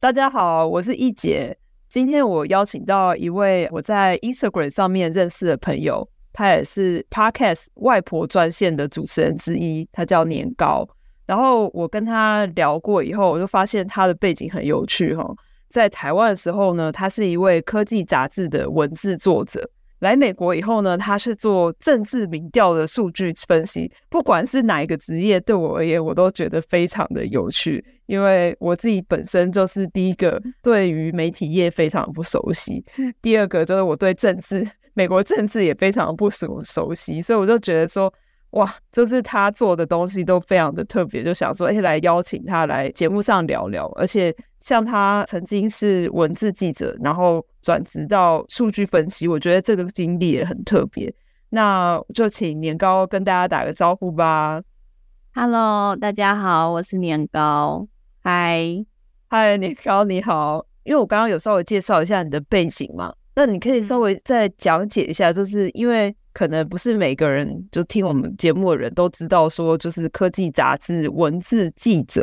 大家好，我是易姐。今天我邀请到一位我在 Instagram 上面认识的朋友，他也是 Podcast 外婆专线的主持人之一，他叫年糕。然后我跟他聊过以后，我就发现他的背景很有趣哈。在台湾的时候呢，他是一位科技杂志的文字作者。来美国以后呢，他是做政治民调的数据分析。不管是哪一个职业，对我而言，我都觉得非常的有趣。因为我自己本身就是第一个对于媒体业非常不熟悉，第二个就是我对政治、美国政治也非常不熟熟悉，所以我就觉得说。哇，就是他做的东西都非常的特别，就想说，哎，来邀请他来节目上聊聊。而且，像他曾经是文字记者，然后转职到数据分析，我觉得这个经历也很特别。那就请年糕跟大家打个招呼吧。Hello，大家好，我是年糕。嗨，嗨，你好你好。因为我刚刚有稍微介绍一下你的背景嘛，那你可以稍微再讲解一下，就是因为。可能不是每个人就听我们节目的人都知道，说就是科技杂志文字记者，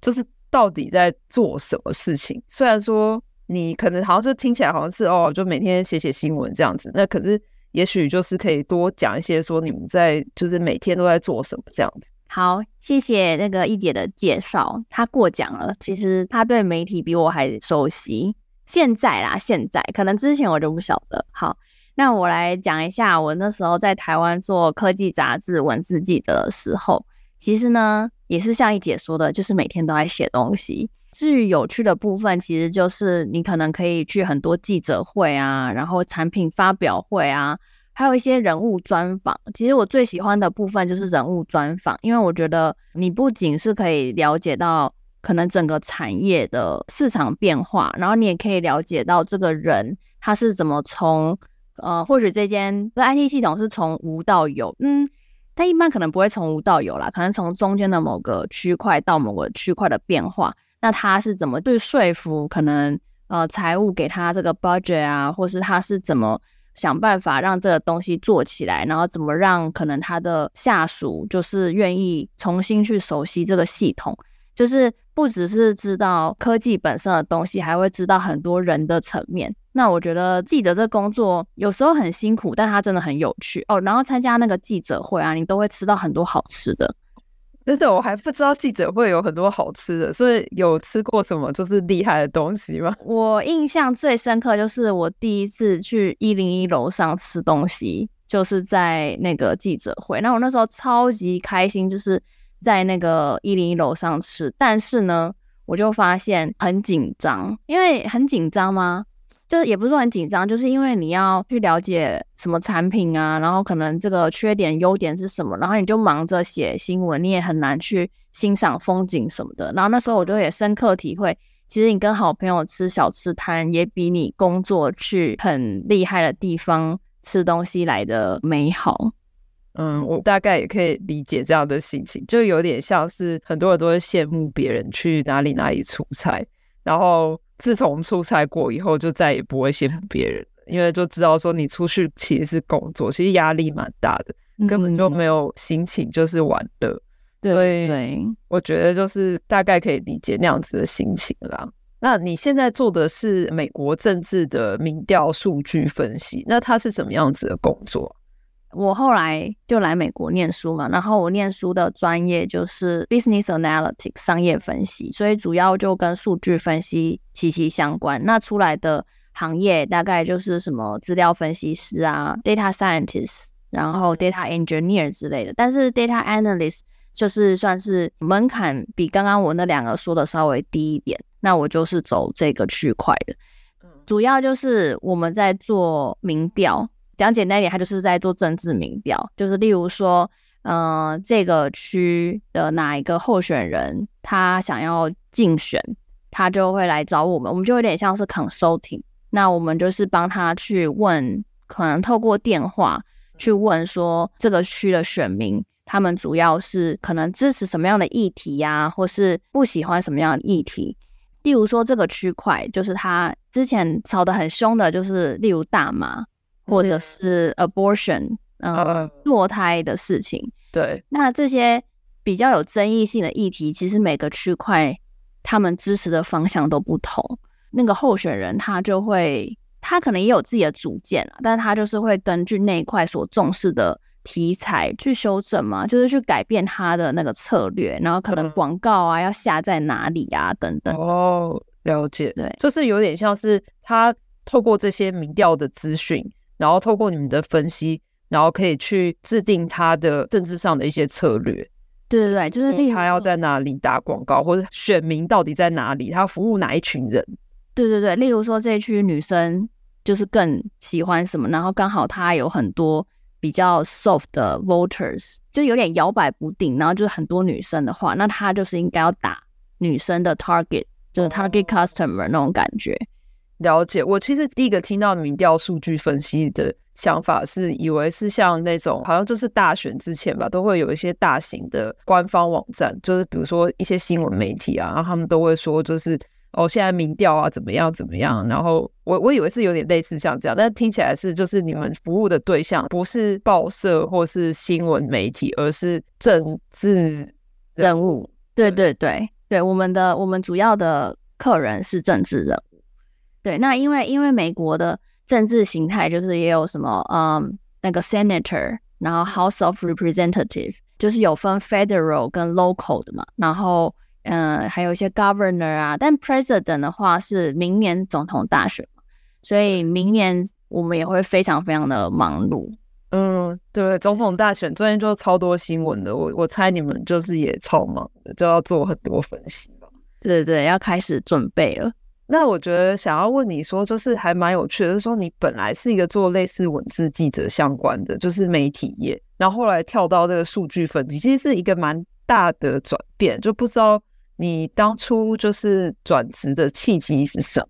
就是到底在做什么事情。虽然说你可能好像就听起来好像是哦，就每天写写新闻这样子，那可是也许就是可以多讲一些说你们在就是每天都在做什么这样子。好，谢谢那个易姐的介绍，她过奖了。其实她对媒体比我还熟悉。现在啦，现在可能之前我就不晓得。好。那我来讲一下，我那时候在台湾做科技杂志文字记者的时候，其实呢也是像易姐说的，就是每天都在写东西。至于有趣的部分，其实就是你可能可以去很多记者会啊，然后产品发表会啊，还有一些人物专访。其实我最喜欢的部分就是人物专访，因为我觉得你不仅是可以了解到可能整个产业的市场变化，然后你也可以了解到这个人他是怎么从。呃，或许这间 IT 系统是从无到有，嗯，但一般可能不会从无到有啦，可能从中间的某个区块到某个区块的变化，那他是怎么去说服可能呃财务给他这个 budget 啊，或是他是怎么想办法让这个东西做起来，然后怎么让可能他的下属就是愿意重新去熟悉这个系统。就是不只是知道科技本身的东西，还会知道很多人的层面。那我觉得记者这工作有时候很辛苦，但它真的很有趣哦。然后参加那个记者会啊，你都会吃到很多好吃的。真的，我还不知道记者会有很多好吃的，所以有吃过什么就是厉害的东西吗？我印象最深刻就是我第一次去一零一楼上吃东西，就是在那个记者会。那我那时候超级开心，就是。在那个一零一楼上吃，但是呢，我就发现很紧张，因为很紧张吗？就是也不是说很紧张，就是因为你要去了解什么产品啊，然后可能这个缺点、优点是什么，然后你就忙着写新闻，你也很难去欣赏风景什么的。然后那时候我就也深刻体会，其实你跟好朋友吃小吃摊，也比你工作去很厉害的地方吃东西来的美好。嗯，我大概也可以理解这样的心情，就有点像是很多人都会羡慕别人去哪里哪里出差，然后自从出差过以后，就再也不会羡慕别人，因为就知道说你出去其实是工作，其实压力蛮大的，根本就没有心情就是玩乐。对，所以我觉得就是大概可以理解那样子的心情啦。那你现在做的是美国政治的民调数据分析，那它是怎么样子的工作？我后来就来美国念书嘛，然后我念书的专业就是 business analytics 商业分析，所以主要就跟数据分析息息相关。那出来的行业大概就是什么资料分析师啊，data scientist，然后 data engineer 之类的。但是 data analyst 就是算是门槛比刚刚我那两个说的稍微低一点。那我就是走这个区块的，主要就是我们在做民调。讲简单一点，他就是在做政治民调，就是例如说，嗯、呃，这个区的哪一个候选人他想要竞选，他就会来找我们，我们就有点像是 consulting。那我们就是帮他去问，可能透过电话去问说，这个区的选民他们主要是可能支持什么样的议题呀、或是不喜欢什么样的议题。例如说，这个区块就是他之前吵得很凶的，就是例如大麻。或者是 abortion，嗯，堕、uh, 胎的事情。对，那这些比较有争议性的议题，其实每个区块他们支持的方向都不同。那个候选人他就会，他可能也有自己的主见啊，但是他就是会根据那一块所重视的题材去修正嘛，就是去改变他的那个策略，然后可能广告啊要下在哪里啊等等。哦，了解，对，就是有点像是他透过这些民调的资讯。然后透过你们的分析，然后可以去制定他的政治上的一些策略。对对对，就是他要在哪里打广告，或者选民到底在哪里，他服务哪一群人。对对对，例如说这一区女生就是更喜欢什么，然后刚好他有很多比较 soft 的 voters，就有点摇摆不定，然后就是很多女生的话，那他就是应该要打女生的 target，就是 target customer 那种感觉。了解，我其实第一个听到民调数据分析的想法是，以为是像那种好像就是大选之前吧，都会有一些大型的官方网站，就是比如说一些新闻媒体啊，然后他们都会说，就是哦，现在民调啊怎么样怎么样。然后我我以为是有点类似像这样，但听起来是就是你们服务的对象不是报社或是新闻媒体，而是政治人物。对对对对，我们的我们主要的客人是政治人物。对，那因为因为美国的政治形态就是也有什么，嗯，那个 senator，然后 House of Representative，就是有分 federal 跟 local 的嘛，然后嗯，还有一些 governor 啊，但 president 的话是明年总统大选嘛，所以明年我们也会非常非常的忙碌。嗯，对，总统大选最近就超多新闻的，我我猜你们就是也超忙的，就要做很多分析吧。对对，要开始准备了。那我觉得想要问你说，就是还蛮有趣的，就是说你本来是一个做类似文字记者相关的，就是媒体业，然后后来跳到这个数据分析，其实是一个蛮大的转变，就不知道你当初就是转职的契机是什么？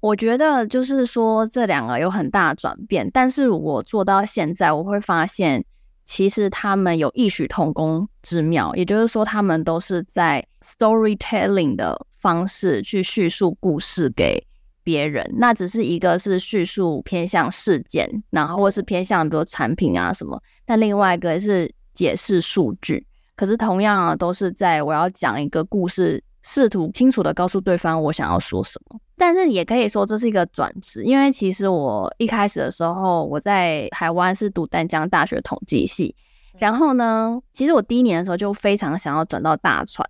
我觉得就是说这两个有很大的转变，但是我做到现在，我会发现其实他们有异曲同工之妙，也就是说他们都是在 storytelling 的。方式去叙述故事给别人，那只是一个是叙述偏向事件，然后或是偏向比如产品啊什么，但另外一个是解释数据。可是同样啊，都是在我要讲一个故事，试图清楚的告诉对方我想要说什么。但是也可以说这是一个转职，因为其实我一开始的时候我在台湾是读淡江大学统计系，然后呢，其实我第一年的时候就非常想要转到大传。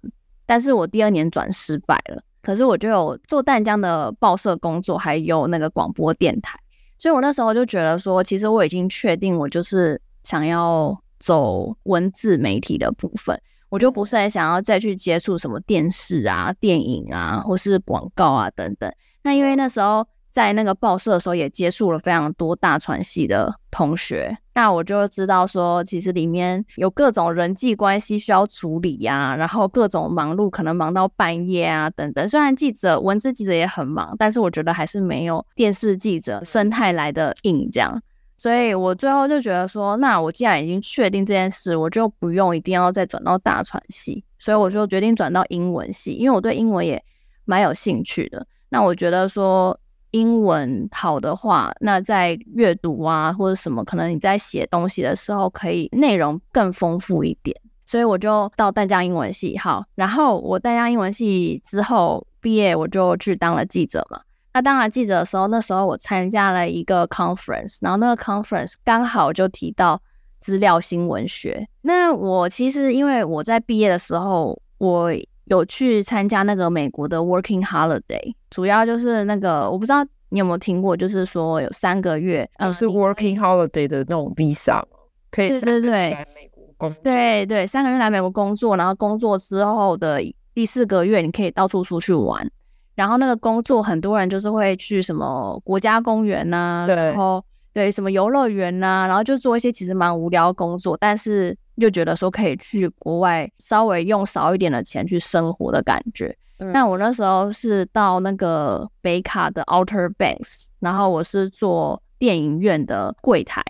但是我第二年转失败了，可是我就有做淡江的报社工作，还有那个广播电台，所以我那时候就觉得说，其实我已经确定我就是想要走文字媒体的部分，我就不是很想要再去接触什么电视啊、电影啊，或是广告啊等等。那因为那时候。在那个报社的时候，也接触了非常多大传系的同学，那我就知道说，其实里面有各种人际关系需要处理呀、啊，然后各种忙碌，可能忙到半夜啊等等。虽然记者、文字记者也很忙，但是我觉得还是没有电视记者生态来的硬这样。所以我最后就觉得说，那我既然已经确定这件事，我就不用一定要再转到大传系，所以我就决定转到英文系，因为我对英文也蛮有兴趣的。那我觉得说。英文好的话，那在阅读啊或者什么，可能你在写东西的时候，可以内容更丰富一点。所以我就到淡江英文系，好，然后我淡江英文系之后毕业，我就去当了记者嘛。那当了记者的时候，那时候我参加了一个 conference，然后那个 conference 刚好就提到资料新闻学。那我其实因为我在毕业的时候，我有去参加那个美国的 Working Holiday，主要就是那个我不知道你有没有听过，就是说有三个月，呃，是 Working Holiday 的那种 Visa，可以对对对来美国工作，对对，三个月来美国工作，然后工作之后的第四个月，你可以到处出去玩。然后那个工作，很多人就是会去什么国家公园呐、啊，然后对什么游乐园呐、啊，然后就做一些其实蛮无聊的工作，但是又觉得说可以去国外稍微用少一点的钱去生活的感觉。嗯、那我那时候是到那个北卡的 Outer Banks，然后我是做电影院的柜台，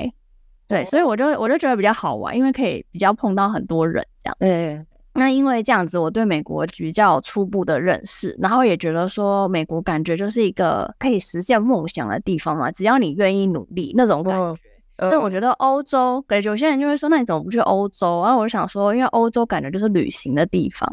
对，哦、所以我就我就觉得比较好玩，因为可以比较碰到很多人这样。嗯。那因为这样子，我对美国比较初步的认识，然后也觉得说美国感觉就是一个可以实现梦想的地方嘛，只要你愿意努力那种感觉。但、哦、我觉得欧洲，感觉有些人就会说，那你怎么不去欧洲？然后我就想说，因为欧洲感觉就是旅行的地方，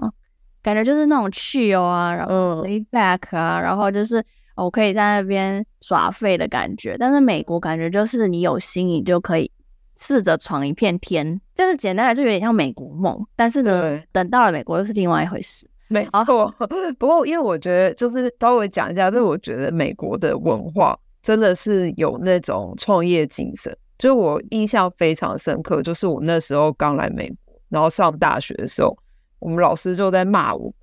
感觉就是那种 chill 啊，然后 lay back 啊，然后就是我可以在那边耍废的感觉。但是美国感觉就是你有心，你就可以。试着闯一片天，就是简单来说，有点像美国梦。但是呢，等到了美国又是另外一回事。没错，不过因为我觉得，就是稍微讲一下，就是我觉得美国的文化真的是有那种创业精神。就我印象非常深刻，就是我那时候刚来美国，然后上大学的时候，我们老师就在骂我，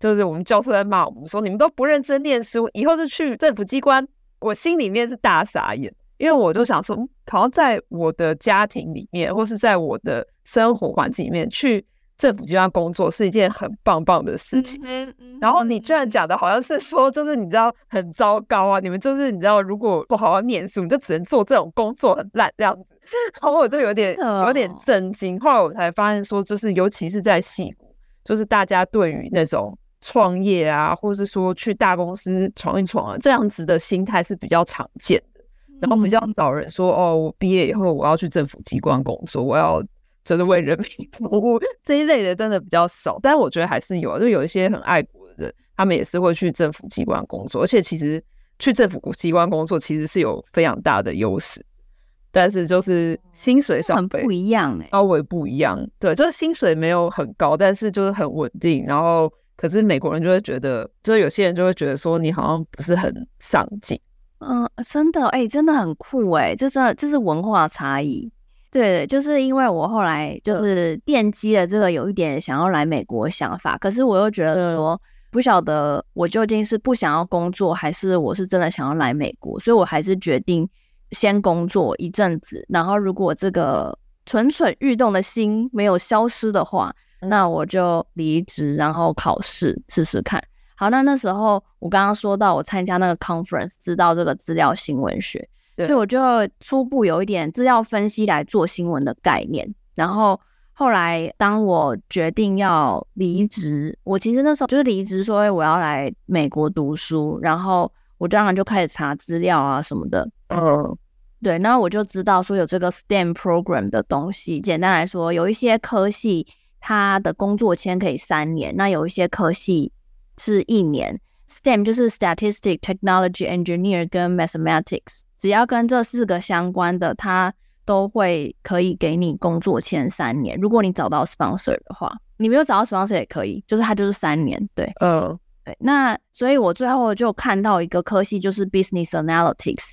就是我们教授在骂我们说，你们都不认真念书，以后就去政府机关。我心里面是大傻眼。因为我就想说，好像在我的家庭里面，或是在我的生活环境里面，去政府机关工作是一件很棒棒的事情。嗯嗯、然后你居然讲的好像是说，就是你知道很糟糕啊！你们就是你知道，如果不好好念书，你就只能做这种工作，很烂这样子。然后我就有点有点震惊。后来我才发现说，就是尤其是在戏谷，就是大家对于那种创业啊，或是说去大公司闯一闯啊，这样子的心态是比较常见的。然后比较少人说哦，我毕业以后我要去政府机关工作，我要真的为人民服务这一类的真的比较少，但我觉得还是有，就有一些很爱国的人，他们也是会去政府机关工作，而且其实去政府机关工作其实是有非常大的优势，但是就是薪水上很不一样哎，稍微不一样，对，就是薪水没有很高，但是就是很稳定，然后可是美国人就会觉得，就是有些人就会觉得说你好像不是很上进。嗯，真的，哎、欸，真的很酷，哎，这是这是文化差异。对，就是因为我后来就是奠基了这个有一点想要来美国的想法，可是我又觉得说不晓得我究竟是不想要工作，还是我是真的想要来美国，所以我还是决定先工作一阵子，然后如果这个蠢蠢欲动的心没有消失的话，那我就离职，然后考试试试看。好，那那时候我刚刚说到我参加那个 conference，知道这个资料新闻学，对所以我就初步有一点资料分析来做新闻的概念。然后后来当我决定要离职，我其实那时候就是离职，说我要来美国读书，然后我当然就开始查资料啊什么的。嗯，对，那我就知道说有这个 STEM program 的东西。简单来说，有一些科系它的工作签可以三年，那有一些科系。是一年，STEM 就是 Statistics、Technology、Engineer 跟 Mathematics，只要跟这四个相关的，它都会可以给你工作签三年。如果你找到 sponsor 的话，你没有找到 sponsor 也可以，就是它就是三年。对，嗯，uh. 对。那所以我最后就看到一个科系，就是 Business Analytics，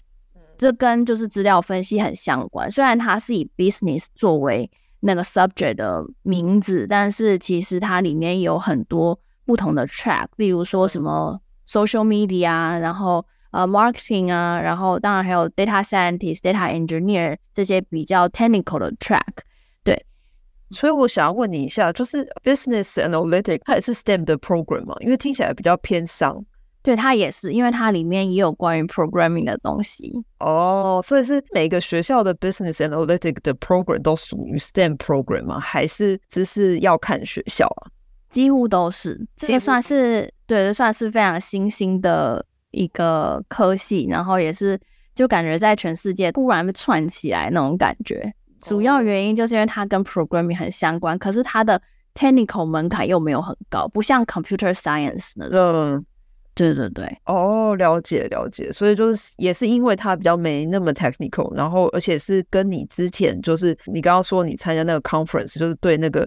这跟就是资料分析很相关。虽然它是以 Business 作为那个 subject 的名字，但是其实它里面有很多。不同的 track，例如说什么 social media，然后呃 marketing 啊，然后当然还有 data scientist、data engineer 这些比较 technical 的 track。对，所以我想要问你一下，就是 business analytics 它也是 STEM 的 program 吗？因为听起来比较偏商。对，它也是，因为它里面也有关于 programming 的东西。哦，所以是每个学校的 business analytics 的 program 都属于 STEM program 吗？还是只是要看学校啊？几乎都是，这个算是对，算是非常新兴的一个科系，然后也是就感觉在全世界突然被串起来那种感觉。主要原因就是因为它跟 programming 很相关，可是它的 technical 门槛又没有很高，不像 computer science 那种。对对对，哦，了解了解，所以就是也是因为它比较没那么 technical，然后而且是跟你之前就是你刚刚说你参加那个 conference，就是对那个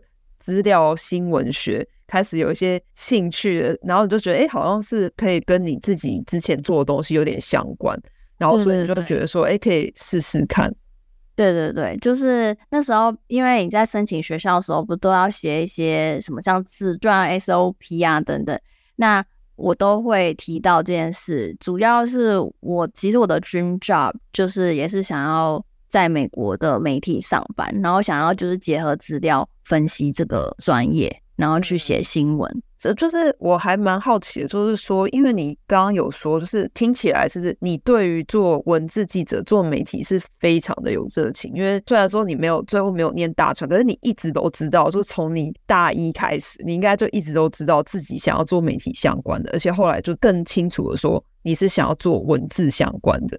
资料新闻学开始有一些兴趣的，然后你就觉得哎，好像是可以跟你自己之前做的东西有点相关，然后所以你就觉得说哎，可以试试看。对对对，就是那时候，因为你在申请学校的时候，不都要写一些什么像自传、SOP 啊等等，那。我都会提到这件事，主要是我其实我的 dream job 就是也是想要在美国的媒体上班，然后想要就是结合资料分析这个专业，然后去写新闻。这就是我还蛮好奇的，就是说，因为你刚刚有说，就是听起来是你对于做文字记者、做媒体是非常的有热情。因为虽然说你没有最后没有念大传，可是你一直都知道，就从你大一开始，你应该就一直都知道自己想要做媒体相关的，而且后来就更清楚的说你是想要做文字相关的。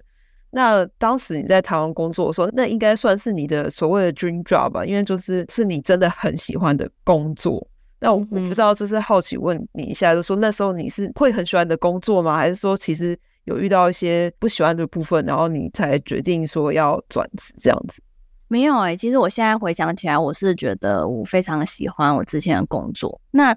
那当时你在台湾工作的时候，那应该算是你的所谓的 dream job 吧？因为就是是你真的很喜欢的工作。那我不知道，这是好奇问你一下，就说那时候你是会很喜欢的工作吗？还是说其实有遇到一些不喜欢的部分，然后你才决定说要转职这样子？没有哎、欸，其实我现在回想起来，我是觉得我非常喜欢我之前的工作。那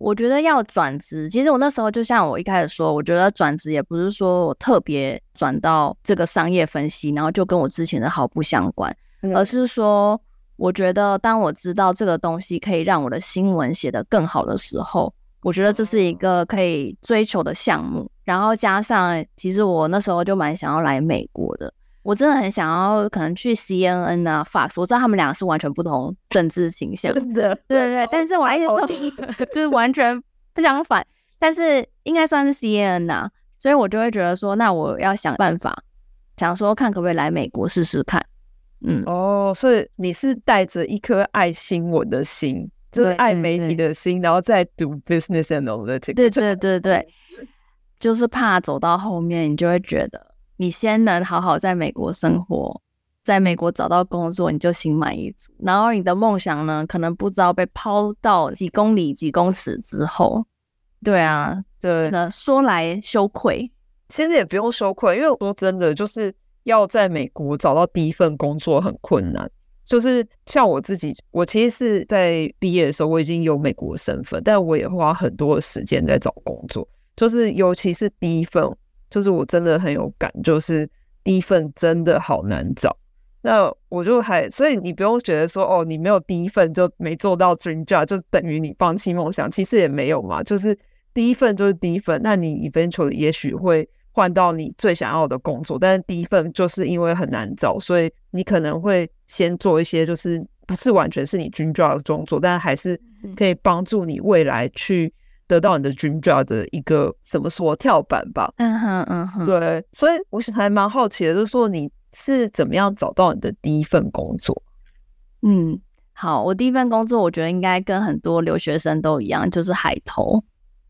我觉得要转职，其实我那时候就像我一开始说，我觉得转职也不是说我特别转到这个商业分析，然后就跟我之前的毫不相关，嗯、而是说。我觉得，当我知道这个东西可以让我的新闻写得更好的时候，我觉得这是一个可以追求的项目。然后加上，其实我那时候就蛮想要来美国的，我真的很想要，可能去 CNN 啊、Fox。我知道他们两个是完全不同政治倾向，对对对。但是我还是说，就是完全不相反。但是应该算是 CNN 啊，所以我就会觉得说，那我要想办法，想说看可不可以来美国试试看。嗯哦，所以你是带着一颗爱新闻的心，就是爱媒体的心，然后再读 business analytics。对对对对，就是怕走到后面，你就会觉得你先能好好在美国生活，在美国找到工作，你就心满意足。然后你的梦想呢，可能不知道被抛到几公里、几公尺之后。对啊，对，那说来羞愧，其实也不用羞愧，因为说真的，就是。要在美国找到第一份工作很困难，就是像我自己，我其实是在毕业的时候我已经有美国身份，但我也花很多的时间在找工作，就是尤其是第一份，就是我真的很有感，就是第一份真的好难找。那我就还，所以你不用觉得说哦，你没有第一份就没做到 dream job，就等于你放弃梦想，其实也没有嘛，就是第一份就是第一份，那你 eventually 也许会。换到你最想要的工作，但是第一份就是因为很难找，所以你可能会先做一些就是不是完全是你 dream job 的工作，但还是可以帮助你未来去得到你的 dream job 的一个怎么说跳板吧。嗯哼嗯哼，对，所以我还蛮好奇的，就是说你是怎么样找到你的第一份工作？嗯，好，我第一份工作我觉得应该跟很多留学生都一样，就是海投。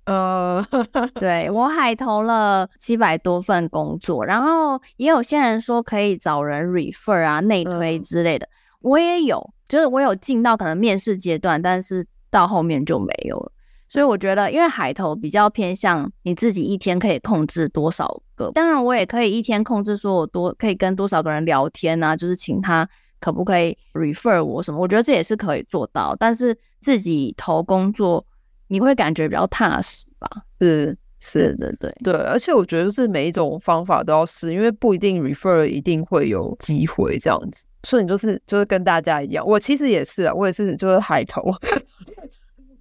呃，对，我海投了七百多份工作，然后也有些人说可以找人 refer 啊、内推之类的，我也有，就是我有进到可能面试阶段，但是到后面就没有了。所以我觉得，因为海投比较偏向你自己一天可以控制多少个，当然我也可以一天控制说我多可以跟多少个人聊天啊，就是请他可不可以 refer 我什么，我觉得这也是可以做到，但是自己投工作。你会感觉比较踏实吧？是是的，对对，而且我觉得是每一种方法都要试，因为不一定 refer 一定会有机会这样子。所以你就是就是跟大家一样，我其实也是啊，我也是就是海投，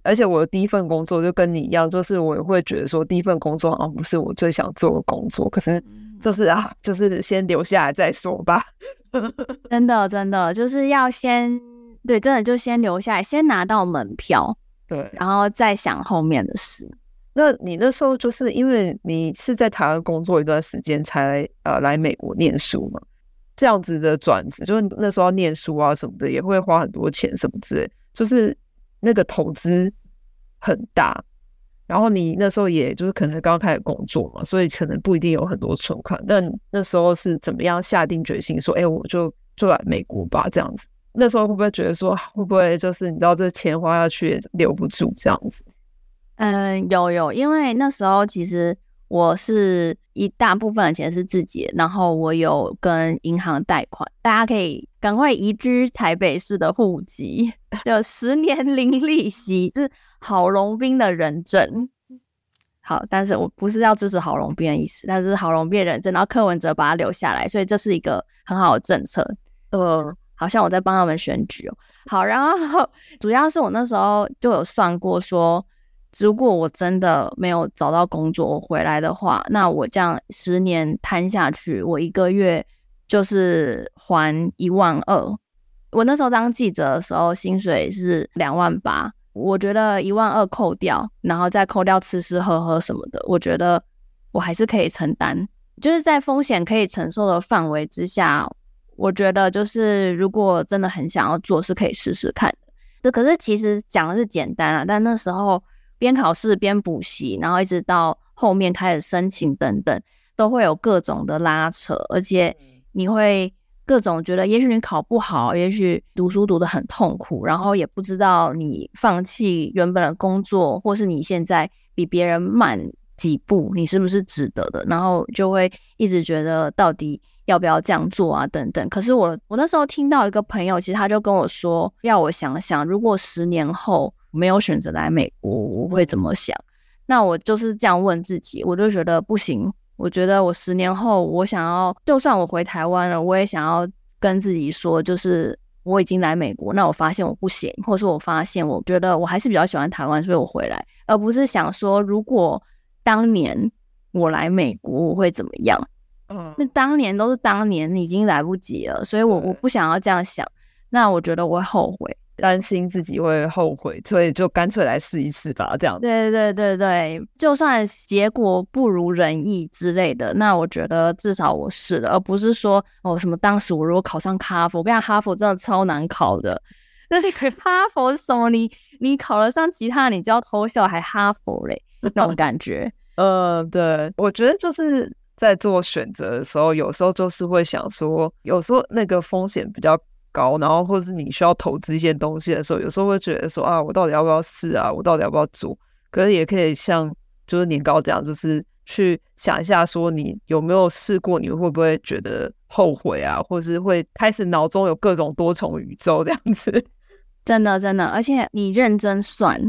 而且我的第一份工作就跟你一样，就是我也会觉得说第一份工作好像不是我最想做的工作，可是就是啊，就是先留下来再说吧。真的真的就是要先对，真的就先留下来，先拿到门票。对，然后再想后面的事。那你那时候就是因为你是在台湾工作一段时间才呃来美国念书嘛？这样子的转职，就是那时候要念书啊什么的，也会花很多钱什么之类，就是那个投资很大。然后你那时候也就是可能刚开始工作嘛，所以可能不一定有很多存款。但那时候是怎么样下定决心说，哎，我就就来美国吧，这样子。那时候会不会觉得说，会不会就是你知道这钱花下去也留不住这样子？嗯，有有，因为那时候其实我是一大部分的钱是自己，然后我有跟银行贷款，大家可以赶快移居台北市的户籍，就十年零利息，是郝龙斌的人证。好，但是我不是要支持郝龙斌的意思，但是郝龙斌人证，然后柯文哲把他留下来，所以这是一个很好的政策。呃，好像我在帮他们选举哦。好，然后主要是我那时候就有算过说。如果我真的没有找到工作，我回来的话，那我这样十年摊下去，我一个月就是还一万二。我那时候当记者的时候，薪水是两万八，我觉得一万二扣掉，然后再扣掉吃吃喝喝什么的，我觉得我还是可以承担，就是在风险可以承受的范围之下，我觉得就是如果真的很想要做，是可以试试看的。这可是其实讲的是简单啊，但那时候。边考试边补习，然后一直到后面开始申请等等，都会有各种的拉扯，而且你会各种觉得，也许你考不好，也许读书读得很痛苦，然后也不知道你放弃原本的工作，或是你现在比别人慢几步，你是不是值得的？然后就会一直觉得到底要不要这样做啊？等等。可是我我那时候听到一个朋友，其实他就跟我说，要我想想，如果十年后。没有选择来美国，我会怎么想？那我就是这样问自己，我就觉得不行。我觉得我十年后，我想要，就算我回台湾了，我也想要跟自己说，就是我已经来美国。那我发现我不行，或是我发现我觉得我还是比较喜欢台湾，所以我回来，而不是想说，如果当年我来美国，我会怎么样？嗯，那当年都是当年，已经来不及了，所以我我不想要这样想。那我觉得我会后悔。担心自己会后悔，所以就干脆来试一试吧。这样，对对对对，就算结果不如人意之类的，那我觉得至少我试了，而不是说哦什么当时我如果考上哈佛，我跟你讲哈佛真的超难考的。那你哈佛是什么？你你考了上其他，你就要偷笑，还哈佛嘞？那种感觉。嗯，对，我觉得就是在做选择的时候，有时候就是会想说，有时候那个风险比较高，然后或者是你需要投资一些东西的时候，有时候会觉得说啊，我到底要不要试啊？我到底要不要做？可是也可以像就是年糕这样，就是去想一下，说你有没有试过？你会不会觉得后悔啊？或者是会开始脑中有各种多重宇宙这样子？真的真的，而且你认真算，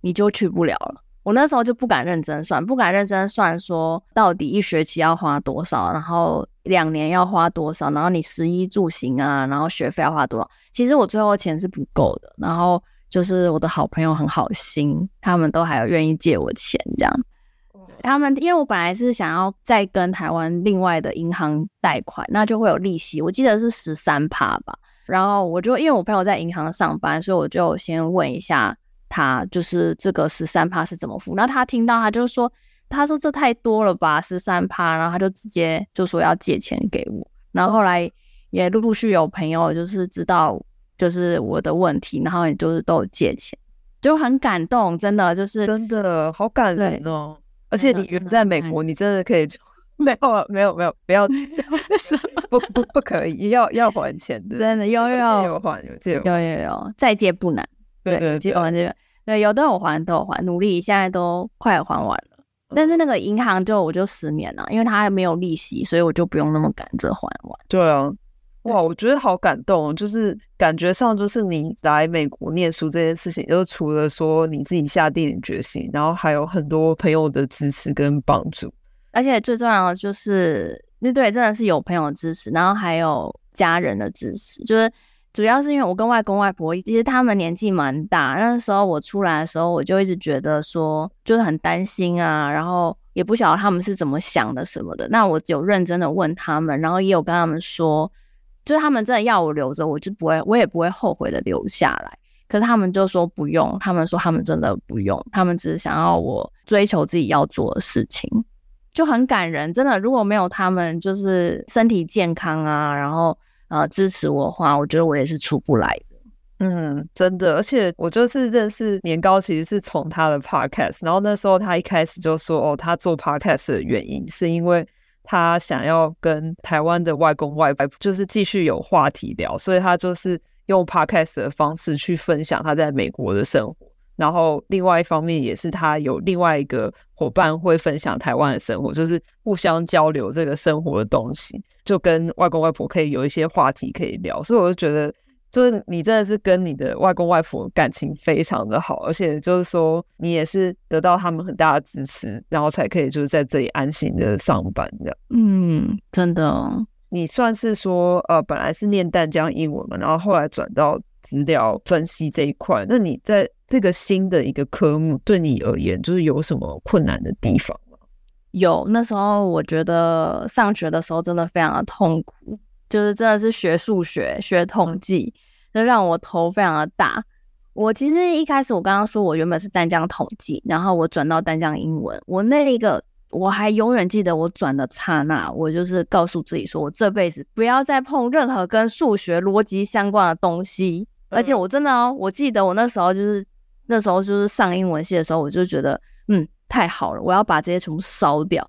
你就去不了了。我那时候就不敢认真算，不敢认真算说到底一学期要花多少，然后两年要花多少，然后你食衣住行啊，然后学费要花多少。其实我最后钱是不够的，然后就是我的好朋友很好心，他们都还有愿意借我钱这样。他们因为我本来是想要再跟台湾另外的银行贷款，那就会有利息，我记得是十三趴吧。然后我就因为我朋友在银行上班，所以我就先问一下。他就是这个十三趴是怎么付？那他听到他就说，他说这太多了吧，十三趴，然后他就直接就说要借钱给我。然后后来也陆陆续续有朋友就是知道就是我的问题，然后也就是都有借钱，就很感动，真的就是真的好感人哦。而且你人在美国，你真的可以 没有没有没有不要 不不不可以要要还钱的，真的有有有还有借有有有再借不难。对对，借完这边，对，有都有还，都有还，努力，现在都快还完了。但是那个银行就我就十年了，因为它还没有利息，所以我就不用那么赶着还完。对啊，哇，我觉得好感动，就是感觉上就是你来美国念书这件事情，就是除了说你自己下定决心，然后还有很多朋友的支持跟帮助，而且最重要的就是那对真的是有朋友的支持，然后还有家人的支持，就是。主要是因为我跟外公外婆，其实他们年纪蛮大。那时候我出来的时候，我就一直觉得说，就是很担心啊，然后也不晓得他们是怎么想的什么的。那我有认真的问他们，然后也有跟他们说，就是他们真的要我留着，我就不会，我也不会后悔的留下来。可是他们就说不用，他们说他们真的不用，他们只是想要我追求自己要做的事情，就很感人。真的，如果没有他们，就是身体健康啊，然后。啊，支持我的话，我觉得我也是出不来的。嗯，真的，而且我就是认识年糕，其实是从他的 podcast。然后那时候他一开始就说，哦，他做 podcast 的原因是因为他想要跟台湾的外公外婆就是继续有话题聊，所以他就是用 podcast 的方式去分享他在美国的生活。然后另外一方面也是他有另外一个伙伴会分享台湾的生活，就是互相交流这个生活的东西，就跟外公外婆可以有一些话题可以聊，所以我就觉得，就是你真的是跟你的外公外婆感情非常的好，而且就是说你也是得到他们很大的支持，然后才可以就是在这里安心的上班这样。嗯，真的，哦你算是说呃本来是念淡江英文嘛，然后后来转到资料分析这一块，那你在这个新的一个科目对你而言，就是有什么困难的地方吗？有，那时候我觉得上学的时候真的非常的痛苦，就是真的是学数学、学统计，就让我头非常的大。我其实一开始我刚刚说我原本是单江统计，然后我转到单江英文，我那一个我还永远记得我转的刹那，我就是告诉自己说，我这辈子不要再碰任何跟数学逻辑相关的东西。而且我真的哦，我记得我那时候就是那时候就是上英文系的时候，我就觉得嗯，太好了，我要把这些全部烧掉。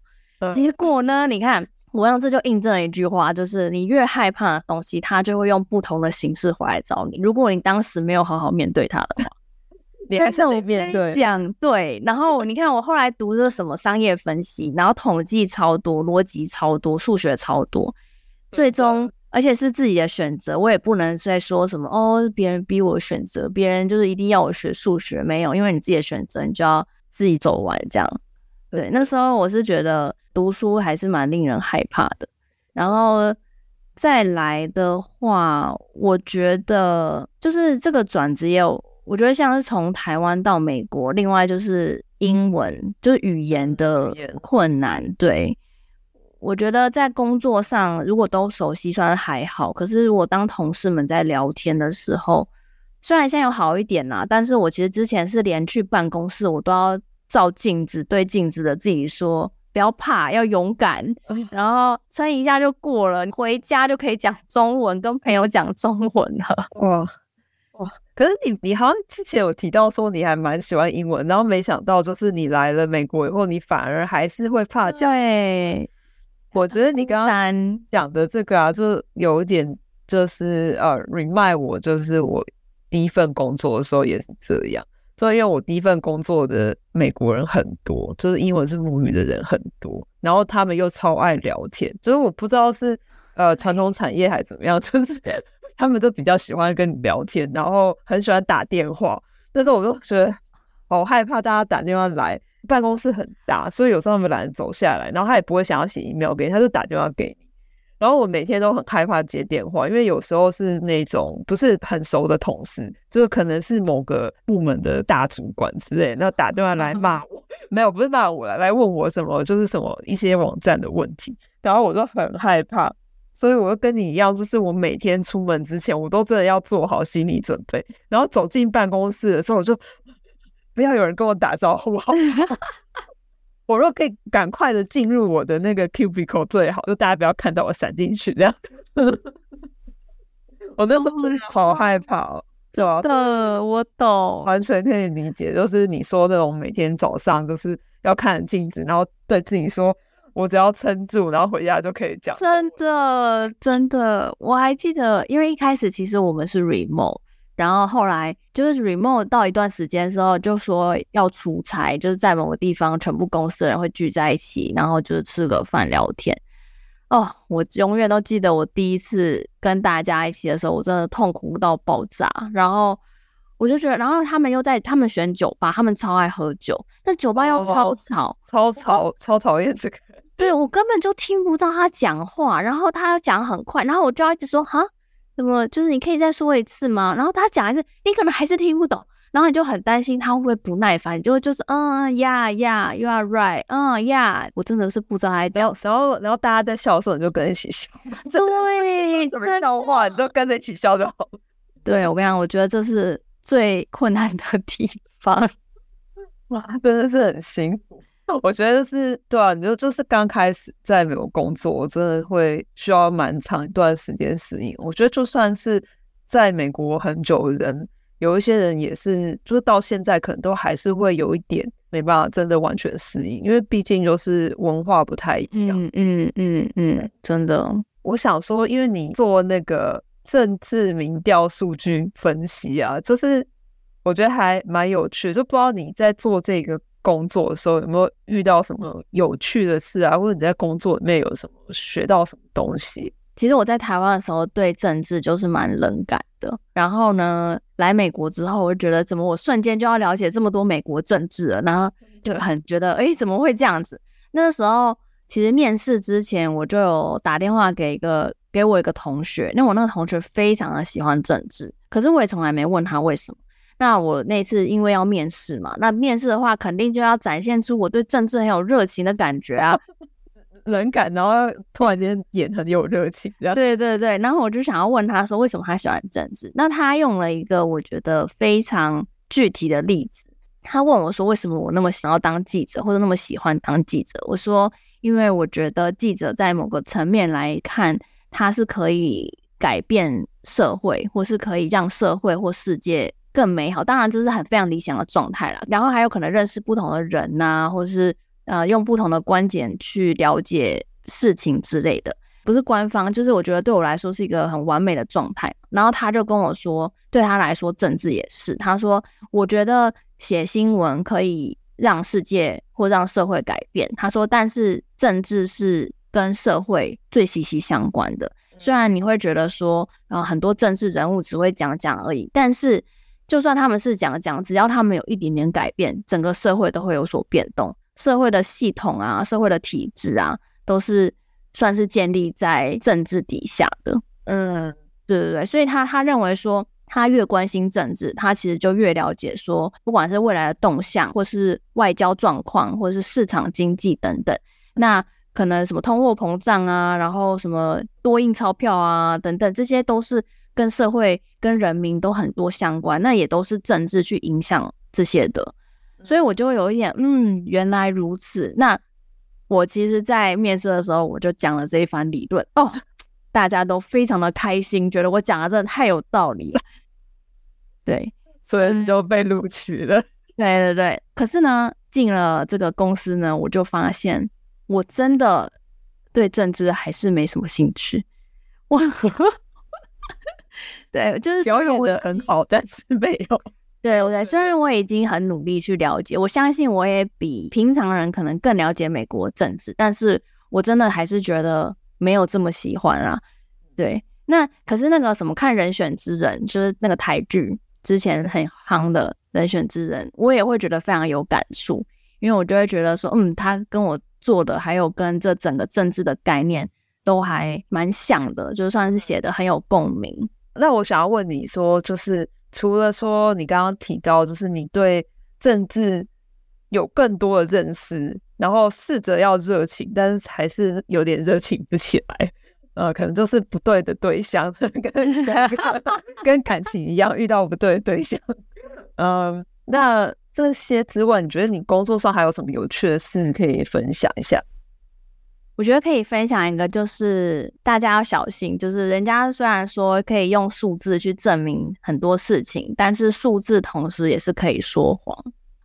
结果呢，你看我让这就印证了一句话，就是你越害怕的东西，它就会用不同的形式回来找你。如果你当时没有好好面对它的话，你还是得面对。讲对，然后你看我后来读的什么商业分析，然后统计超多，逻辑超多，数学超多，最终。而且是自己的选择，我也不能再说什么哦，别人逼我选择，别人就是一定要我学数学，没有，因为你自己的选择，你就要自己走完这样。对，那时候我是觉得读书还是蛮令人害怕的。然后再来的话，我觉得就是这个转职业，我觉得像是从台湾到美国，另外就是英文，就是语言的困难，对。我觉得在工作上，如果都熟悉，算是还好。可是如果当同事们在聊天的时候，虽然现在有好一点啦，但是我其实之前是连去办公室，我都要照镜子，对镜子的自己说，不要怕，要勇敢，然后撑一下就过了。你回家就可以讲中文，跟朋友讲中文了。哇哇！可是你你好像之前有提到说你还蛮喜欢英文，然后没想到就是你来了美国以后，你反而还是会怕讲。对。我觉得你刚刚讲的这个啊，就有一点就是呃，remind 我，就是我第一份工作的时候也是这样。就因为我第一份工作的美国人很多，就是英文是母语的人很多，然后他们又超爱聊天，就是我不知道是呃传统产业还是怎么样，就是 他们都比较喜欢跟你聊天，然后很喜欢打电话。但是我就觉得好害怕大家打电话来。办公室很大，所以有时候他们懒得走下来，然后他也不会想要写 email 给你，他就打电话给你。然后我每天都很害怕接电话，因为有时候是那种不是很熟的同事，就是可能是某个部门的大主管之类，那打电话来骂我，没有，不是骂我来，来问我什么，就是什么一些网站的问题，然后我就很害怕，所以我就跟你一样，就是我每天出门之前，我都真的要做好心理准备，然后走进办公室的时候，我就。不要有人跟我打招呼，好不好？我若可以赶快的进入我的那个 cubicle 最好，就大家不要看到我闪进去这样。我那时候好害怕，对吧？的，我懂，完全可以理解。就是你说那种每天早上都是要看镜子，然后对自己说：“我只要撑住，然后回家就可以讲。”真的，真的，我还记得，因为一开始其实我们是 remote。然后后来就是 remote 到一段时间的时候，就说要出差，就是在某个地方，全部公司的人会聚在一起，然后就是吃个饭聊天。哦，我永远都记得我第一次跟大家一起的时候，我真的痛苦到爆炸。然后我就觉得，然后他们又在他们选酒吧，他们超爱喝酒，但酒吧又超吵，超吵，超讨厌这个。对，我根本就听不到他讲话，然后他又讲很快，然后我就要一直说哈。怎么？就是你可以再说一次吗？然后他讲一次，你可能还是听不懂，然后你就很担心他会不会不耐烦，你就会就是嗯呀呀，you are right，嗯呀，我真的是不知道他在讲。然后然后大家在笑的时候，你就跟着一起笑。对，怎么笑话，你就跟着一起笑就好。对，我跟你讲，我觉得这是最困难的地方。哇，真的是很辛苦。我觉得是对啊，你就就是刚开始在美国工作，我真的会需要蛮长一段时间适应。我觉得就算是在美国很久的人，有一些人也是，就是到现在可能都还是会有一点没办法真的完全适应，因为毕竟就是文化不太一样。嗯嗯嗯嗯，真的。我想说，因为你做那个政治民调数据分析啊，就是。我觉得还蛮有趣，就不知道你在做这个工作的时候有没有遇到什么有趣的事啊，或者你在工作里面有什么学到什么东西？其实我在台湾的时候对政治就是蛮冷感的，然后呢，来美国之后，我就觉得怎么我瞬间就要了解这么多美国政治了，然后就很觉得哎，怎么会这样子？那个时候其实面试之前我就有打电话给一个给我一个同学，那我那个同学非常的喜欢政治，可是我也从来没问他为什么。那我那次因为要面试嘛，那面试的话肯定就要展现出我对政治很有热情的感觉啊，冷感，然后突然间演很有热情，这样。对对对，然后我就想要问他说为什么他喜欢政治？那他用了一个我觉得非常具体的例子，他问我说为什么我那么想要当记者，或者那么喜欢当记者？我说因为我觉得记者在某个层面来看，他是可以改变社会，或是可以让社会或世界。更美好，当然这是很非常理想的状态了。然后还有可能认识不同的人呐、啊，或者是呃用不同的观点去了解事情之类的，不是官方，就是我觉得对我来说是一个很完美的状态。然后他就跟我说，对他来说政治也是。他说，我觉得写新闻可以让世界或让社会改变。他说，但是政治是跟社会最息息相关的。虽然你会觉得说，呃，很多政治人物只会讲讲而已，但是。就算他们是讲讲，只要他们有一点点改变，整个社会都会有所变动。社会的系统啊，社会的体制啊，都是算是建立在政治底下的。嗯，对对对，所以他他认为说，他越关心政治，他其实就越了解说，不管是未来的动向，或是外交状况，或是市场经济等等，那可能什么通货膨胀啊，然后什么多印钞票啊，等等，这些都是。跟社会、跟人民都很多相关，那也都是政治去影响这些的，所以我就会有一点，嗯，原来如此。那我其实，在面试的时候，我就讲了这一番理论，哦，大家都非常的开心，觉得我讲的真的太有道理了，对，所以就被录取了。对对对，可是呢，进了这个公司呢，我就发现我真的对政治还是没什么兴趣，我。对，就是表演的很好，但是没有。对，我在虽然我已经很努力去了解，我相信我也比平常人可能更了解美国政治，但是我真的还是觉得没有这么喜欢啦。对，那可是那个什么看人选之人，就是那个台剧之前很夯的人选之人，我也会觉得非常有感触，因为我就会觉得说，嗯，他跟我做的，还有跟这整个政治的概念都还蛮像的，就算是写的很有共鸣。那我想要问你说，就是除了说你刚刚提到，就是你对政治有更多的认识，然后试着要热情，但是还是有点热情不起来，呃，可能就是不对的对象，跟 跟，感情一样，遇到不对的对象。嗯、那这些之外，你觉得你工作上还有什么有趣的事可以分享一下？我觉得可以分享一个，就是大家要小心，就是人家虽然说可以用数字去证明很多事情，但是数字同时也是可以说谎。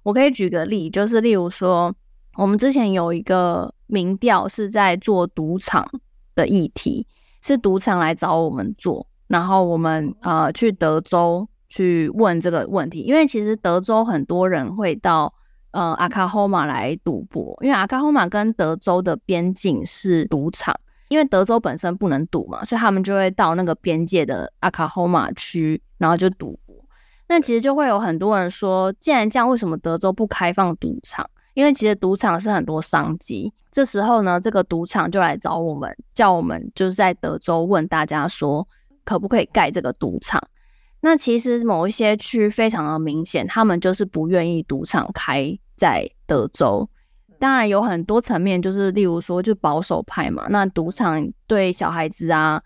我可以举个例，就是例如说，我们之前有一个民调是在做赌场的议题，是赌场来找我们做，然后我们呃去德州去问这个问题，因为其实德州很多人会到。呃，阿卡霍马来赌博，因为阿卡霍马跟德州的边境是赌场，因为德州本身不能赌嘛，所以他们就会到那个边界的阿卡霍马区，然后就赌博。那其实就会有很多人说，既然这样，为什么德州不开放赌场？因为其实赌场是很多商机。这时候呢，这个赌场就来找我们，叫我们就是在德州问大家说，可不可以盖这个赌场？那其实某一些区非常的明显，他们就是不愿意赌场开在德州。当然有很多层面，就是例如说就保守派嘛，那赌场对小孩子啊，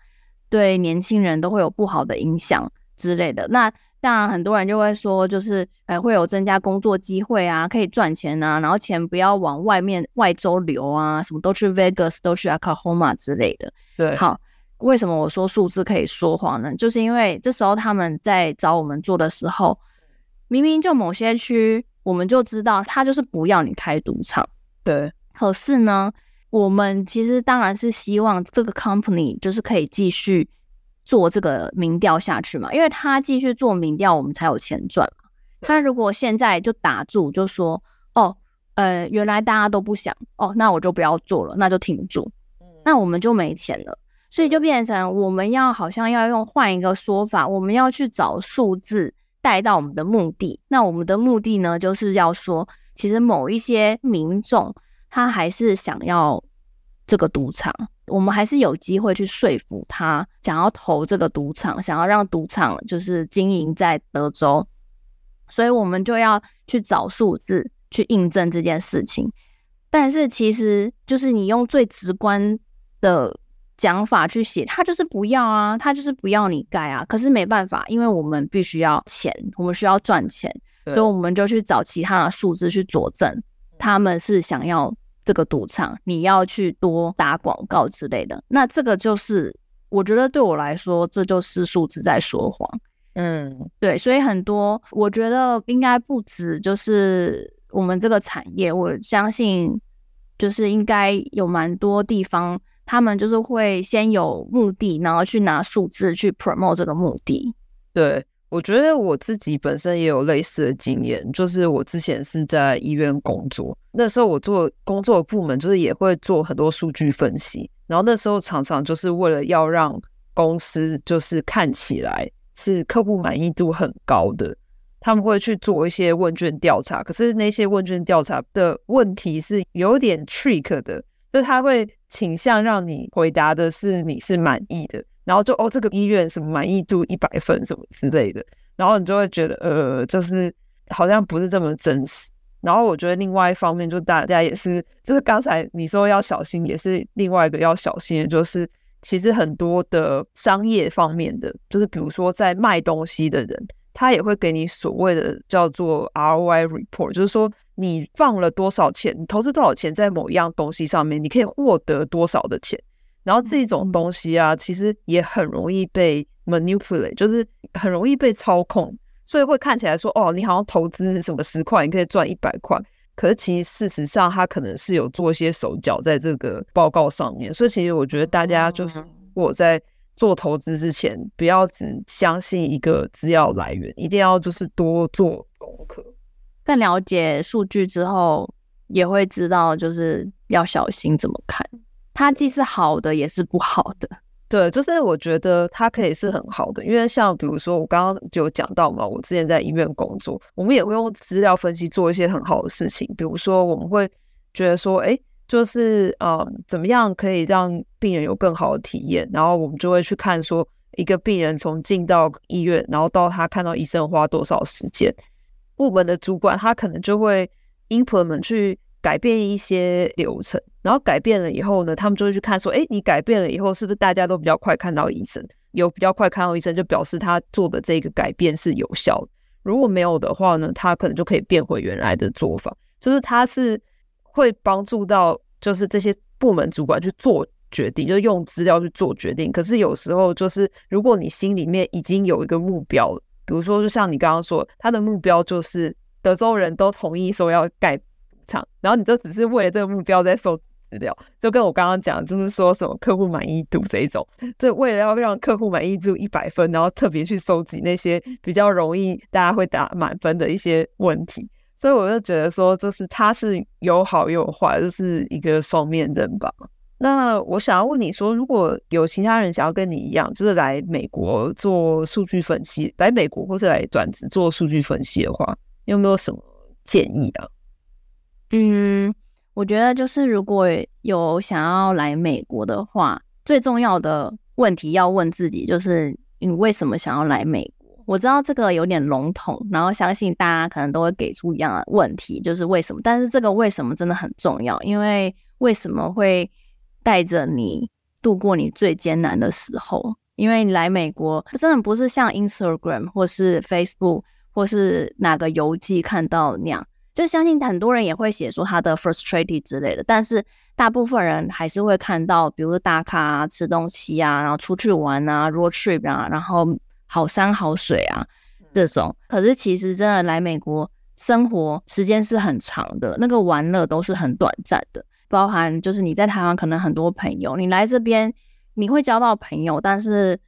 对年轻人都会有不好的影响之类的。那当然很多人就会说，就是呃会有增加工作机会啊，可以赚钱啊，然后钱不要往外面外州流啊，什么都去 Vegas，都去 Oklahoma 之类的。对，好。为什么我说数字可以说谎呢？就是因为这时候他们在找我们做的时候，明明就某些区，我们就知道他就是不要你开赌场。对。可是呢，我们其实当然是希望这个 company 就是可以继续做这个民调下去嘛，因为他继续做民调，我们才有钱赚嘛。他如果现在就打住，就说哦，呃，原来大家都不想哦，那我就不要做了，那就停住，那我们就没钱了。所以就变成我们要好像要用换一个说法，我们要去找数字带到我们的目的。那我们的目的呢，就是要说，其实某一些民众他还是想要这个赌场，我们还是有机会去说服他，想要投这个赌场，想要让赌场就是经营在德州。所以我们就要去找数字去印证这件事情。但是其实就是你用最直观的。讲法去写，他就是不要啊，他就是不要你盖啊。可是没办法，因为我们必须要钱，我们需要赚钱，所以我们就去找其他的数字去佐证，他们是想要这个赌场，你要去多打广告之类的。那这个就是，我觉得对我来说，这就是数字在说谎。嗯，对，所以很多，我觉得应该不止就是我们这个产业，我相信就是应该有蛮多地方。他们就是会先有目的，然后去拿数字去 promote 这个目的。对，我觉得我自己本身也有类似的经验，就是我之前是在医院工作，那时候我做工作的部门就是也会做很多数据分析，然后那时候常常就是为了要让公司就是看起来是客户满意度很高的，他们会去做一些问卷调查，可是那些问卷调查的问题是有点 trick 的。就是他会倾向让你回答的是你是满意的，然后就哦这个医院什么满意度一百分什么之类的，然后你就会觉得呃就是好像不是这么真实。然后我觉得另外一方面就大家也是，就是刚才你说要小心，也是另外一个要小心的，就是其实很多的商业方面的，就是比如说在卖东西的人。他也会给你所谓的叫做 ROI report，就是说你放了多少钱，你投资多少钱在某一样东西上面，你可以获得多少的钱。然后这种东西啊，其实也很容易被 manipulate，就是很容易被操控，所以会看起来说，哦，你好像投资什么十块，你可以赚一百块。可是其实事实上，他可能是有做一些手脚在这个报告上面。所以其实我觉得大家就是我在。做投资之前，不要只相信一个资料来源，一定要就是多做功课，更了解数据之后，也会知道就是要小心怎么看。它既是好的，也是不好的。对，就是我觉得它可以是很好的，因为像比如说我刚刚就有讲到嘛，我之前在医院工作，我们也会用资料分析做一些很好的事情，比如说我们会觉得说，哎。就是呃，怎么样可以让病人有更好的体验？然后我们就会去看说，一个病人从进到医院，然后到他看到医生花多少时间。部门的主管他可能就会 implement 去改变一些流程，然后改变了以后呢，他们就会去看说，诶，你改变了以后，是不是大家都比较快看到医生？有比较快看到医生，就表示他做的这个改变是有效的。如果没有的话呢，他可能就可以变回原来的做法。就是他是。会帮助到就是这些部门主管去做决定，就是用资料去做决定。可是有时候就是，如果你心里面已经有一个目标了，比如说就像你刚刚说，他的目标就是德州人都同意说要盖厂，然后你就只是为了这个目标在收集资料，就跟我刚刚讲，就是说什么客户满意度这一种，就为了要让客户满意度一百分，然后特别去收集那些比较容易大家会打满分的一些问题。所以我就觉得说，就是他是有好有坏，就是一个双面人吧。那我想要问你说，如果有其他人想要跟你一样，就是来美国做数据分析，来美国或是来转职做数据分析的话，你有没有什么建议啊？嗯，我觉得就是如果有想要来美国的话，最重要的问题要问自己，就是你为什么想要来美国？我知道这个有点笼统，然后相信大家可能都会给出一样的问题，就是为什么？但是这个为什么真的很重要，因为为什么会带着你度过你最艰难的时候？因为你来美国真的不是像 Instagram 或是 Facebook 或是哪个游记看到那样，就相信很多人也会写说他的 frustrated 之类的，但是大部分人还是会看到，比如说打卡啊、吃东西啊、然后出去玩啊、road trip 啊，然后。好山好水啊，这种。可是其实真的来美国生活时间是很长的，那个玩乐都是很短暂的。包含就是你在台湾可能很多朋友，你来这边你会交到朋友，但是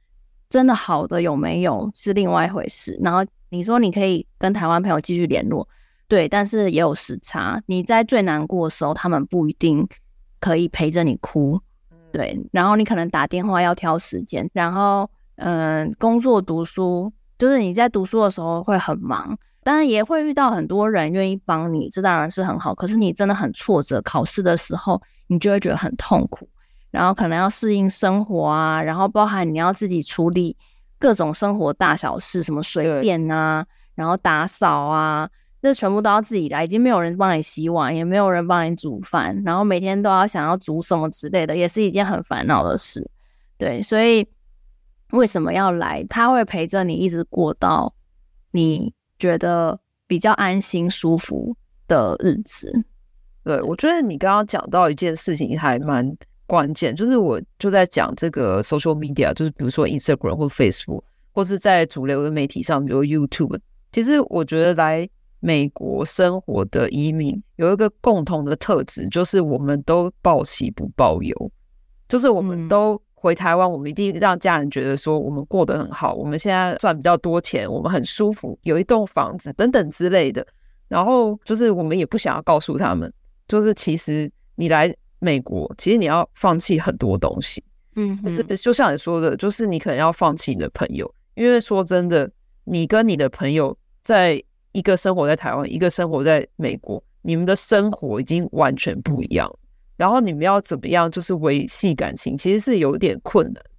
真的好的有没有是另外一回事。然后你说你可以跟台湾朋友继续联络，对，但是也有时差。你在最难过的时候，他们不一定可以陪着你哭，对。然后你可能打电话要挑时间，然后嗯、呃，工作读书，就是你在读书的时候会很忙，当然也会遇到很多人愿意帮你，这当然是很好。可是你真的很挫折，考试的时候你就会觉得很痛苦，然后可能要适应生活啊，然后包含你要自己处理。各种生活大小事，什么水电啊，然后打扫啊，这全部都要自己来，已经没有人帮你洗碗，也没有人帮你煮饭，然后每天都要想要煮什么之类的，也是一件很烦恼的事。对，所以为什么要来？他会陪着你一直过到你觉得比较安心舒服的日子。对，我觉得你刚刚讲到一件事情还蛮。关键就是，我就在讲这个 social media，就是比如说 Instagram 或 Facebook，或是在主流的媒体上，比如 YouTube。其实我觉得来美国生活的移民有一个共同的特质，就是我们都报喜不报忧，就是我们都回台湾，我们一定让家人觉得说我们过得很好，我们现在赚比较多钱，我们很舒服，有一栋房子等等之类的。然后就是我们也不想要告诉他们，就是其实你来。美国其实你要放弃很多东西，嗯，是就像你说的，就是你可能要放弃你的朋友，因为说真的，你跟你的朋友在一个生活在台湾，一个生活在美国，你们的生活已经完全不一样。然后你们要怎么样，就是维系感情，其实是有点困难的。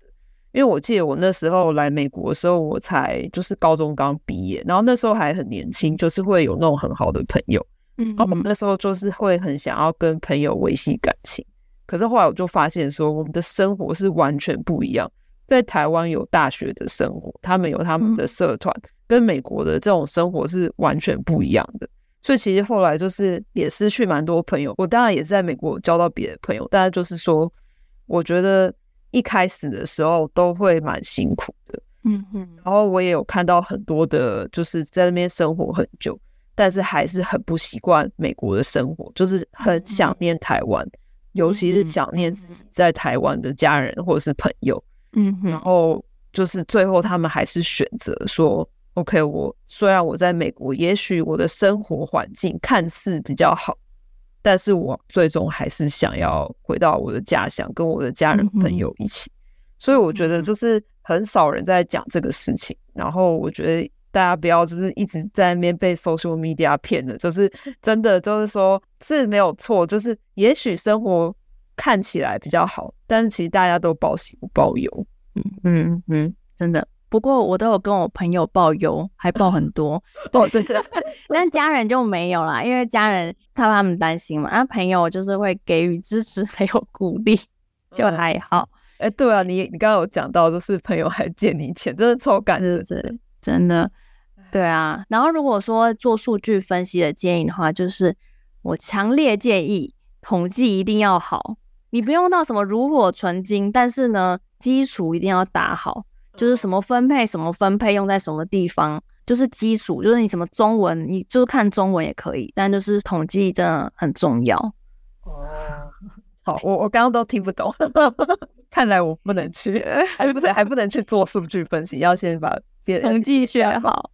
因为我记得我那时候来美国的时候，我才就是高中刚毕业，然后那时候还很年轻，就是会有那种很好的朋友。然后那时候就是会很想要跟朋友维系感情，可是后来我就发现说，我们的生活是完全不一样。在台湾有大学的生活，他们有他们的社团，跟美国的这种生活是完全不一样的。所以其实后来就是也失去蛮多朋友。我当然也是在美国交到别的朋友，但是就是说，我觉得一开始的时候都会蛮辛苦的。嗯嗯。然后我也有看到很多的，就是在那边生活很久。但是还是很不习惯美国的生活，就是很想念台湾，尤其是想念自己在台湾的家人或者是朋友。嗯，然后就是最后他们还是选择说：“OK，我虽然我在美国，也许我的生活环境看似比较好，但是我最终还是想要回到我的家乡，跟我的家人朋友一起。”所以我觉得就是很少人在讲这个事情。然后我觉得。大家不要就是一直在那边被 social media 骗了，就是真的就是说是没有错，就是也许生活看起来比较好，但是其实大家都报喜不报忧。嗯嗯嗯，真的。不过我都有跟我朋友报忧，还报很多。哦，对的。但家人就没有啦，因为家人他怕他们担心嘛。那朋友就是会给予支持还有鼓励，就还好。哎、嗯欸，对啊，你你刚刚有讲到，就是朋友还借你钱，真的超感人，真的。对啊，然后如果说做数据分析的建议的话，就是我强烈建议统计一定要好，你不用到什么炉火纯金，但是呢，基础一定要打好，就是什么分配什么分配用在什么地方，就是基础，就是你什么中文，你就是看中文也可以，但就是统计真的很重要。哦，好，我我刚刚都听不懂，看来我不能去，还不能还不能去做数据分析，要先把 统计学好。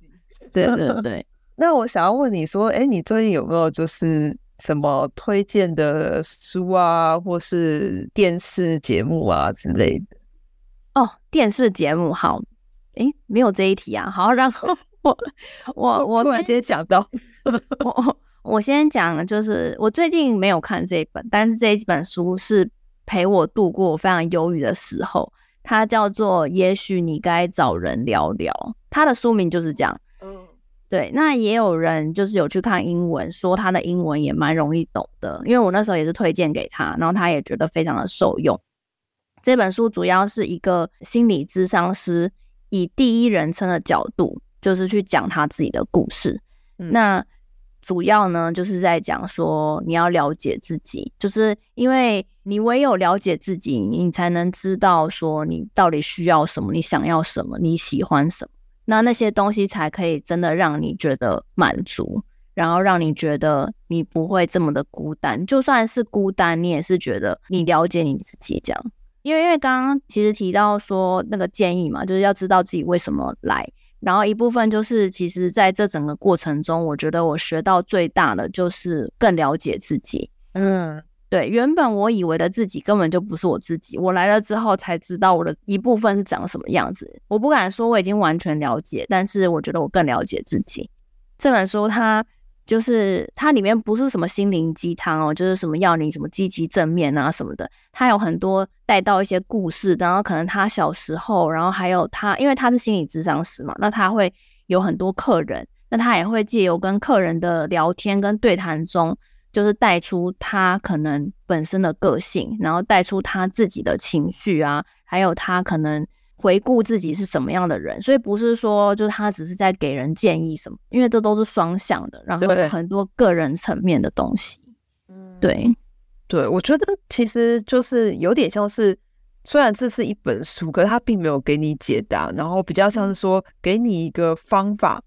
对对对，那我想要问你说，哎，你最近有没有就是什么推荐的书啊，或是电视节目啊之类的？哦，电视节目好，诶，没有这一题啊。好，然后 我我我突然间想到，我我先讲的就是我最近没有看这一本，但是这一本书是陪我度过我非常忧郁的时候，它叫做《也许你该找人聊聊》，它的书名就是这样。对，那也有人就是有去看英文，说他的英文也蛮容易懂的，因为我那时候也是推荐给他，然后他也觉得非常的受用。这本书主要是一个心理咨商师以第一人称的角度，就是去讲他自己的故事。嗯、那主要呢，就是在讲说你要了解自己，就是因为你唯有了解自己，你才能知道说你到底需要什么，你想要什么，你喜欢什么。那那些东西才可以真的让你觉得满足，然后让你觉得你不会这么的孤单。就算是孤单，你也是觉得你了解你自己这样。因为因为刚刚其实提到说那个建议嘛，就是要知道自己为什么来。然后一部分就是，其实在这整个过程中，我觉得我学到最大的就是更了解自己。嗯，对，原本我以为的自己根本就不是我自己，我来了之后才知道我的一部分是长什么样子。我不敢说我已经完全了解，但是我觉得我更了解自己。这本书它就是它里面不是什么心灵鸡汤哦，就是什么要你什么积极正面啊什么的，它有很多带到一些故事，然后可能他小时候，然后还有他，因为他是心理咨商师嘛，那他会有很多客人，那他也会借由跟客人的聊天跟对谈中，就是带出他可能本身的个性，然后带出他自己的情绪啊，还有他可能。回顾自己是什么样的人，所以不是说就是他只是在给人建议什么，因为这都是双向的，然后有很多个人层面的东西。嗯，对，对，我觉得其实就是有点像是，虽然这是一本书，可是他并没有给你解答，然后比较像是说给你一个方法，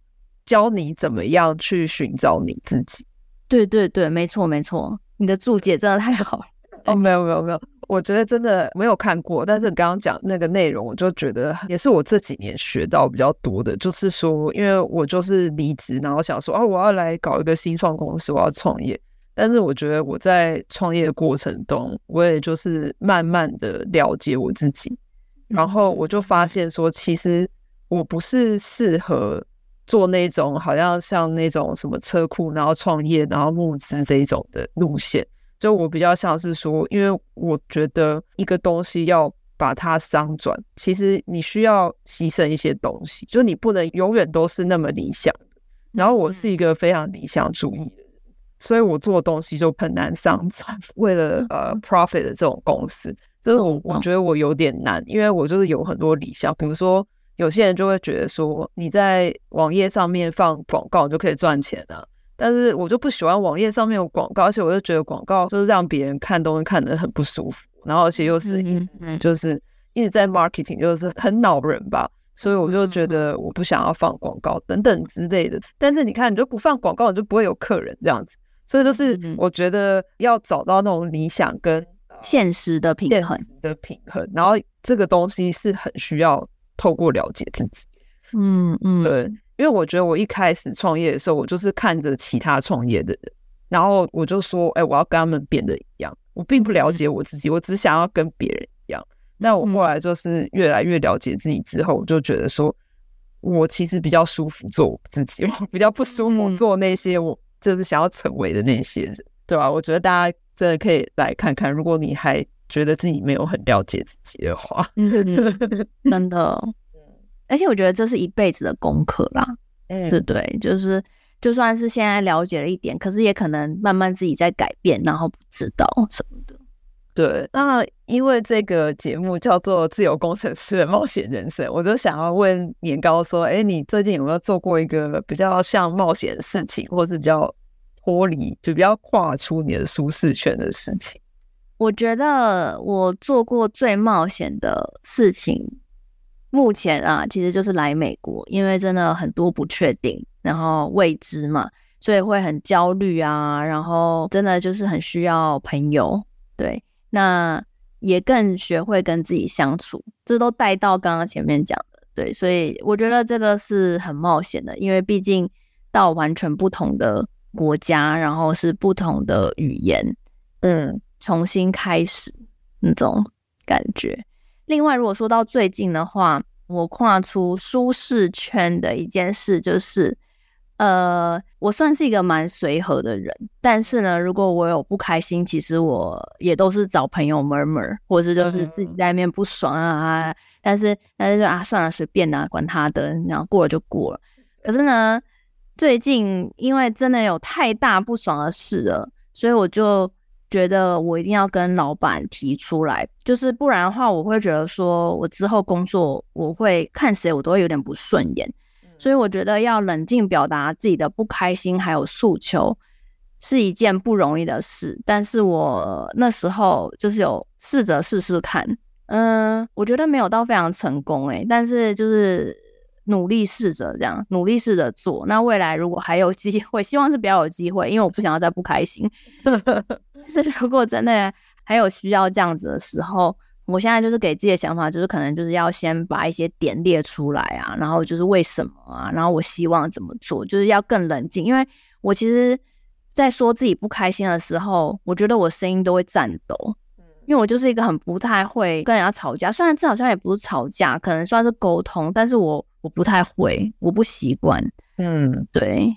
教你怎么样去寻找你自己。对对对，没错没错，你的注解真的太好了。哦，没有没有没有。我觉得真的没有看过，但是刚刚讲那个内容，我就觉得也是我这几年学到比较多的，就是说，因为我就是离职，然后想说，哦，我要来搞一个新创公司，我要创业。但是我觉得我在创业的过程中，我也就是慢慢的了解我自己，然后我就发现说，其实我不是适合做那种好像像那种什么车库，然后创业，然后募资这一种的路线。就我比较像是说，因为我觉得一个东西要把它商转，其实你需要牺牲一些东西，就你不能永远都是那么理想。然后我是一个非常理想主义的人，所以我做的东西就很难商转。为了呃 profit 的这种公司，就是我我觉得我有点难，因为我就是有很多理想，比如说有些人就会觉得说，你在网页上面放广告你就可以赚钱啊。但是我就不喜欢网页上面有广告，而且我就觉得广告就是让别人看东西看得很不舒服，然后而且又是一直就是一直在 marketing，就是很恼人吧，所以我就觉得我不想要放广告等等之类的。但是你看，你就不放广告，你就不会有客人这样子，所以就是我觉得要找到那种理想跟现实的平衡的平衡，然后这个东西是很需要透过了解自己，嗯嗯，对。因为我觉得我一开始创业的时候，我就是看着其他创业的人，然后我就说：“哎，我要跟他们变得一样。”我并不了解我自己，我只想要跟别人一样。那我后来就是越来越了解自己之后，我就觉得说，我其实比较舒服做我自己，我 比较不舒服做那些我就是想要成为的那些人，对吧？我觉得大家真的可以来看看，如果你还觉得自己没有很了解自己的话，真的。而且我觉得这是一辈子的功课啦，嗯，对对，就是就算是现在了解了一点，可是也可能慢慢自己在改变，然后不知道什么的。对，那因为这个节目叫做《自由工程师的冒险人生》，我就想要问年糕说：“哎，你最近有没有做过一个比较像冒险的事情，或是比较脱离，就比较跨出你的舒适圈的事情？”我觉得我做过最冒险的事情。目前啊，其实就是来美国，因为真的很多不确定，然后未知嘛，所以会很焦虑啊。然后真的就是很需要朋友，对，那也更学会跟自己相处，这都带到刚刚前面讲的，对。所以我觉得这个是很冒险的，因为毕竟到完全不同的国家，然后是不同的语言，嗯，重新开始那种感觉。另外，如果说到最近的话，我跨出舒适圈的一件事就是，呃，我算是一个蛮随和的人，但是呢，如果我有不开心，其实我也都是找朋友 murmur，或者就是自己在那边不爽啊，但是但是就啊，算了，随便啊，管他的，然后过了就过了。可是呢，最近因为真的有太大不爽的事了，所以我就。觉得我一定要跟老板提出来，就是不然的话，我会觉得说我之后工作，我会看谁我都会有点不顺眼，所以我觉得要冷静表达自己的不开心还有诉求是一件不容易的事。但是我那时候就是有试着试试看，嗯，我觉得没有到非常成功诶，但是就是努力试着这样，努力试着做。那未来如果还有机会，希望是比较有机会，因为我不想要再不开心。是，如果真的还有需要这样子的时候，我现在就是给自己的想法，就是可能就是要先把一些点列出来啊，然后就是为什么啊，然后我希望怎么做，就是要更冷静。因为我其实，在说自己不开心的时候，我觉得我声音都会颤抖，因为我就是一个很不太会跟人家吵架。虽然这好像也不是吵架，可能算是沟通，但是我我不太会，我不习惯。嗯，对，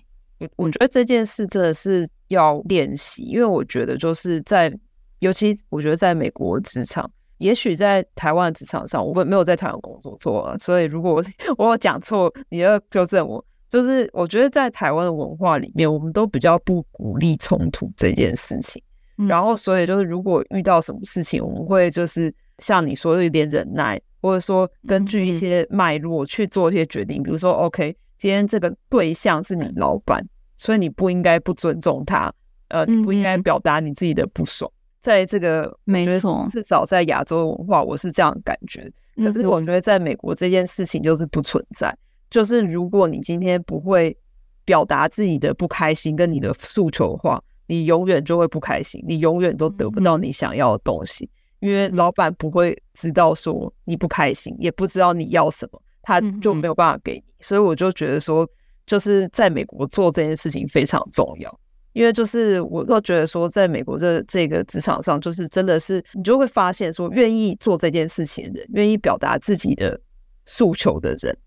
我我觉得这件事真的是要练习，因为我觉得就是在，尤其我觉得在美国职场。也许在台湾职场上，我没有在台湾工作过啊，所以如果 我有讲错，你要纠正我。就是我觉得在台湾的文化里面，我们都比较不鼓励冲突这件事情。嗯、然后，所以就是如果遇到什么事情，我们会就是像你说的有点忍耐，或者说根据一些脉络去做一些决定。比如说，OK，今天这个对象是你老板，所以你不应该不尊重他，呃，你不应该表达你自己的不爽。在这个，没错，至少在亚洲文化，我是这样感觉。可是我觉得在美国这件事情就是不存在。就是如果你今天不会表达自己的不开心跟你的诉求的话，你永远就会不开心，你永远都得不到你想要的东西。因为老板不会知道说你不开心，也不知道你要什么，他就没有办法给你。所以我就觉得说，就是在美国做这件事情非常重要。因为就是我都觉得说，在美国这这个职场上，就是真的是你就会发现说，愿意做这件事情的人，愿意表达自己的诉求的人，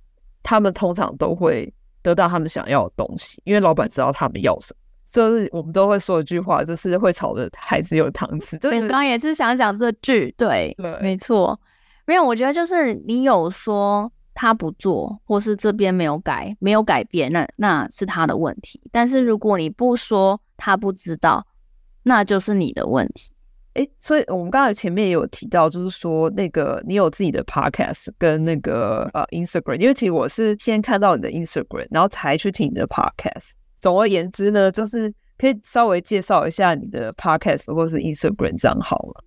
他们通常都会得到他们想要的东西，因为老板知道他们要什么。所以我们都会说一句话，就是会吵的孩子有糖吃。就我刚刚也是想讲这句，对，对没错，没有，我觉得就是你有说。他不做，或是这边没有改，没有改变，那那是他的问题。但是如果你不说，他不知道，那就是你的问题。诶，所以我们刚才前面也有提到，就是说那个你有自己的 podcast 跟那个呃 Instagram，因为其实我是先看到你的 Instagram，然后才去听你的 podcast。总而言之呢，就是可以稍微介绍一下你的 podcast 或是 Instagram 账号了？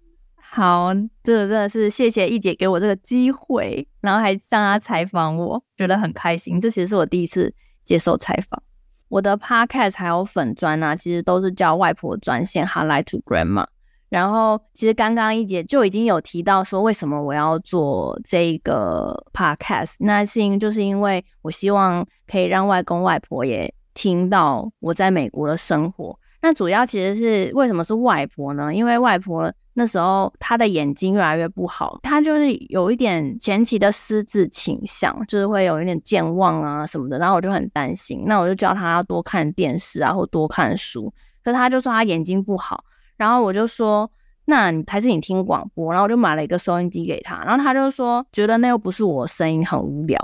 好，这真的是谢谢易姐给我这个机会，然后还让她采访我，觉得很开心。这其实是我第一次接受采访。我的 podcast 还有粉砖啊，其实都是叫外婆专线 Hotline to Grandma。然后其实刚刚易姐就已经有提到说，为什么我要做这个 podcast？那是因就是因为我希望可以让外公外婆也听到我在美国的生活。那主要其实是为什么是外婆呢？因为外婆。那时候他的眼睛越来越不好，他就是有一点前期的失智倾向，就是会有一点健忘啊什么的。然后我就很担心，那我就叫他多看电视啊，或多看书。可是他就说他眼睛不好，然后我就说，那你还是你听广播。然后我就买了一个收音机给他，然后他就说觉得那又不是我声音，很无聊。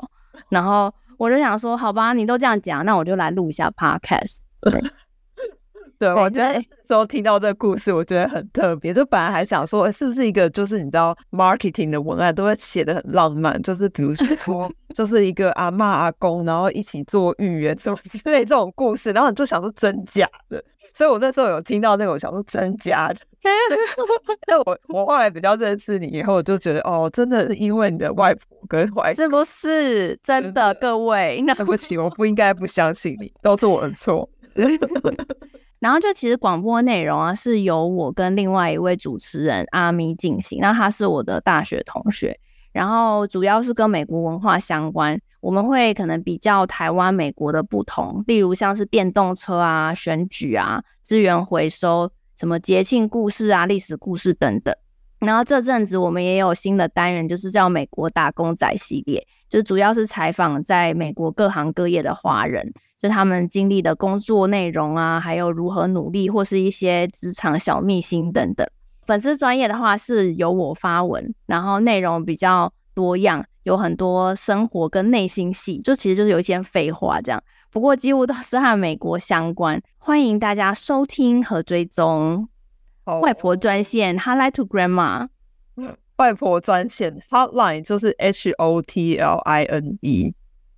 然后我就想说，好吧，你都这样讲，那我就来录一下 podcast。对。我觉得那时候听到这个故事，我觉得很特别。就本来还想说，是不是一个就是你知道 marketing 的文案都会写的很浪漫，就是比如说，就是一个阿妈阿公，然后一起做芋圆什么之类这种故事，然后你就想说真假的。所以我那时候有听到那个，我想说真假的。但我我后来比较认识你以后，我就觉得哦，真的是因为你的外婆跟外公，是不是 真的？各位，对不起，我不应该不相信你，都是我的错。然后就其实广播内容啊，是由我跟另外一位主持人阿咪进行。那他是我的大学同学，然后主要是跟美国文化相关。我们会可能比较台湾、美国的不同，例如像是电动车啊、选举啊、资源回收、什么节庆故事啊、历史故事等等。然后这阵子我们也有新的单元，就是叫美国打工仔系列，就主要是采访在美国各行各业的华人。就他们经历的工作内容啊，还有如何努力，或是一些职场小秘辛等等。粉丝专业的话是由我发文，然后内容比较多样，有很多生活跟内心戏，就其实就是有一些废话这样。不过几乎都是和美国相关，欢迎大家收听和追踪。外婆专线 Hotline to Grandma，外婆专线 Hotline 就是 H O T L I N E，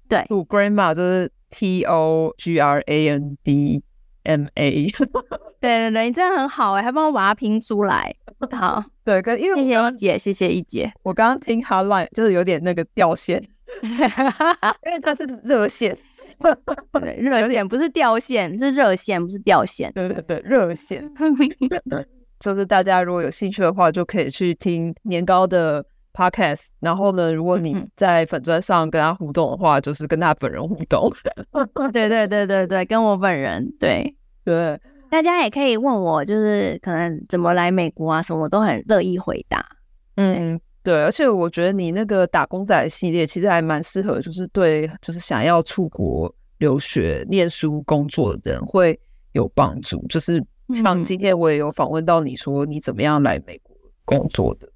对，to Grandma 就是。T O G R A N D M A，对对对，你真的很好哎，还帮我把它拼出来。好，对，跟因为谢谢一姐，谢谢一姐。我刚刚听 Hotline 就是有点那个掉线，因为它是热线，对，热线不是掉线，是热线，不是掉线。对对对，热线。就是大家如果有兴趣的话，就可以去听年糕的 podcast。然后呢，如果你在粉砖上跟他互动的话，就是跟他本人互动。对对对对对，跟我本人对对。大家也可以问我，就是可能怎么来美国啊，什么我都很乐意回答。嗯，对，而且我觉得你那个打工仔系列其实还蛮适合，就是对，就是想要出国留学、念书、工作的人会有帮助。就是像今天我也有访问到你说你怎么样来美国工作的。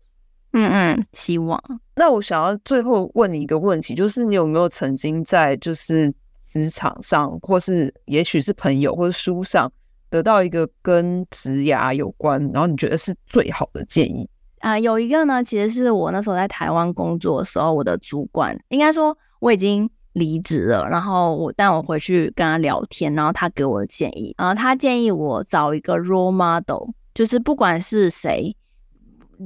嗯嗯，希望。那我想要最后问你一个问题，就是你有没有曾经在就是职场上，或是也许是朋友或者书上，得到一个跟职涯有关，然后你觉得是最好的建议？啊、呃，有一个呢，其实是我那时候在台湾工作的时候，我的主管应该说我已经离职了，然后我但我回去跟他聊天，然后他给我的建议，然后他建议我找一个 role model，就是不管是谁，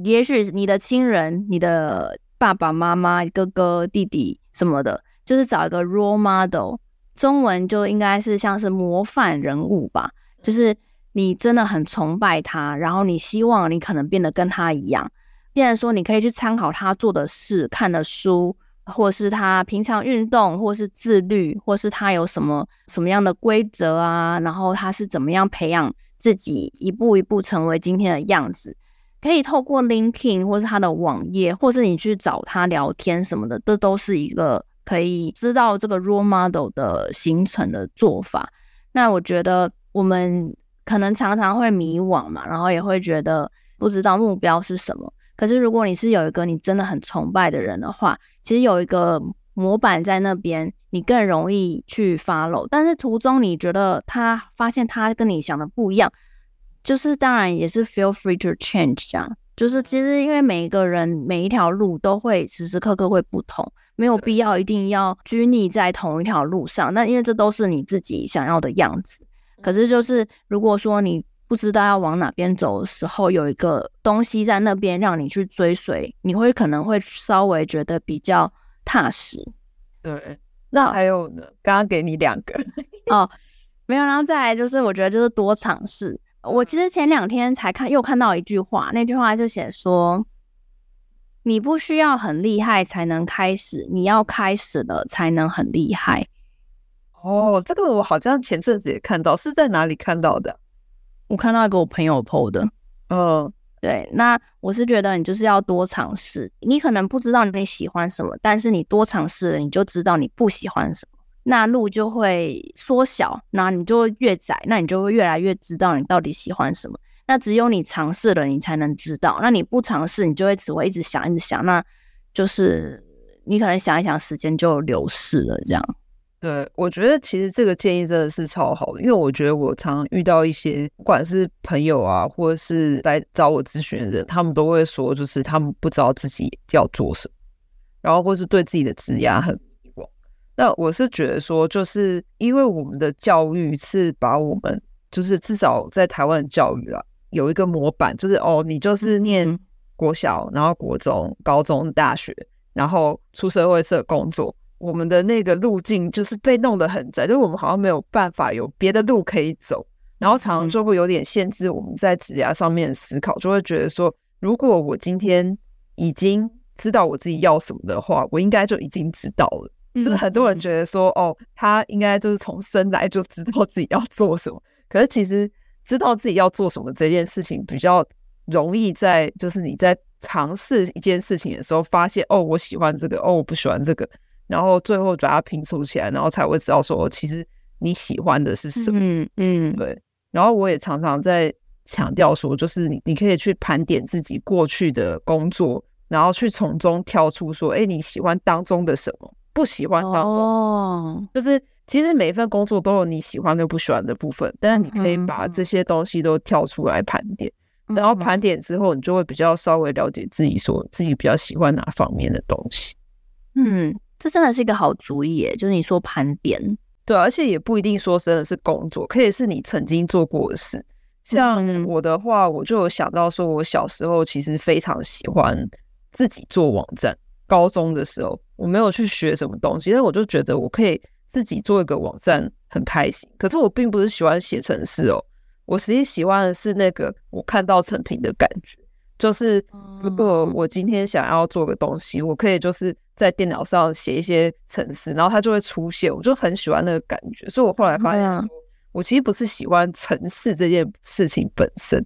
也许你的亲人、你的爸爸妈妈、哥哥、弟弟什么的，就是找一个 role model，中文就应该是像是模范人物吧。就是你真的很崇拜他，然后你希望你可能变得跟他一样，变成说你可以去参考他做的事、看的书，或是他平常运动，或是自律，或是他有什么什么样的规则啊，然后他是怎么样培养自己一步一步成为今天的样子，可以透过 LinkedIn 或是他的网页，或是你去找他聊天什么的，这都是一个可以知道这个 role model 的形成的做法。那我觉得。我们可能常常会迷惘嘛，然后也会觉得不知道目标是什么。可是如果你是有一个你真的很崇拜的人的话，其实有一个模板在那边，你更容易去 follow。但是途中你觉得他发现他跟你想的不一样，就是当然也是 feel free to change 这样。就是其实因为每一个人每一条路都会时时刻刻会不同，没有必要一定要拘泥在同一条路上。那因为这都是你自己想要的样子。可是，就是如果说你不知道要往哪边走的时候，有一个东西在那边让你去追随，你会可能会稍微觉得比较踏实。对，那还有呢？刚刚给你两个哦，没有，然后再来就是，我觉得就是多尝试。我其实前两天才看，又看到一句话，那句话就写说：你不需要很厉害才能开始，你要开始了才能很厉害。哦，这个我好像前阵子也看到，是在哪里看到的？我看到一个我朋友 PO 的。嗯，对，那我是觉得你就是要多尝试。你可能不知道你喜欢什么，但是你多尝试了，你就知道你不喜欢什么，那路就会缩小，那你就会越窄，那你就会越来越知道你到底喜欢什么。那只有你尝试了，你才能知道。那你不尝试，你就会只会一直想，一直想，那就是你可能想一想，时间就流逝了，这样。对，我觉得其实这个建议真的是超好的，因为我觉得我常遇到一些不管是朋友啊，或者是来找我咨询的人，他们都会说，就是他们不知道自己要做什么，然后或是对自己的职业很。那我是觉得说，就是因为我们的教育是把我们，就是至少在台湾的教育啊，有一个模板，就是哦，你就是念国小，然后国中、高中、大学，然后出社会社工作。我们的那个路径就是被弄得很窄，就是我们好像没有办法有别的路可以走，然后常常就会有点限制我们在职涯上面思考，就会觉得说，如果我今天已经知道我自己要什么的话，我应该就已经知道了。就是很多人觉得说，哦，他应该就是从生来就知道自己要做什么，可是其实知道自己要做什么这件事情比较容易在，就是你在尝试一件事情的时候，发现哦，我喜欢这个，哦，我不喜欢这个。然后最后把它拼凑起来，然后才会知道说，其实你喜欢的是什么。嗯嗯，对。然后我也常常在强调说，就是你你可以去盘点自己过去的工作，然后去从中挑出说，哎，你喜欢当中的什么，不喜欢当中。哦。就是其实每一份工作都有你喜欢跟不喜欢的部分，但是你可以把这些东西都跳出来盘点，然后盘点之后，你就会比较稍微了解自己，说自己比较喜欢哪方面的东西。嗯。这真的是一个好主意耶，就是你说盘点，对，而且也不一定说真的是工作，可以是你曾经做过的事。像我的话，我就有想到说，我小时候其实非常喜欢自己做网站。高中的时候，我没有去学什么东西，但我就觉得我可以自己做一个网站，很开心。可是我并不是喜欢写程式哦，我实际喜欢的是那个我看到成品的感觉。就是如果我今天想要做个东西，我可以就是在电脑上写一些程式，然后它就会出现，我就很喜欢那个感觉。所以我后来发现说，我其实不是喜欢程式这件事情本身，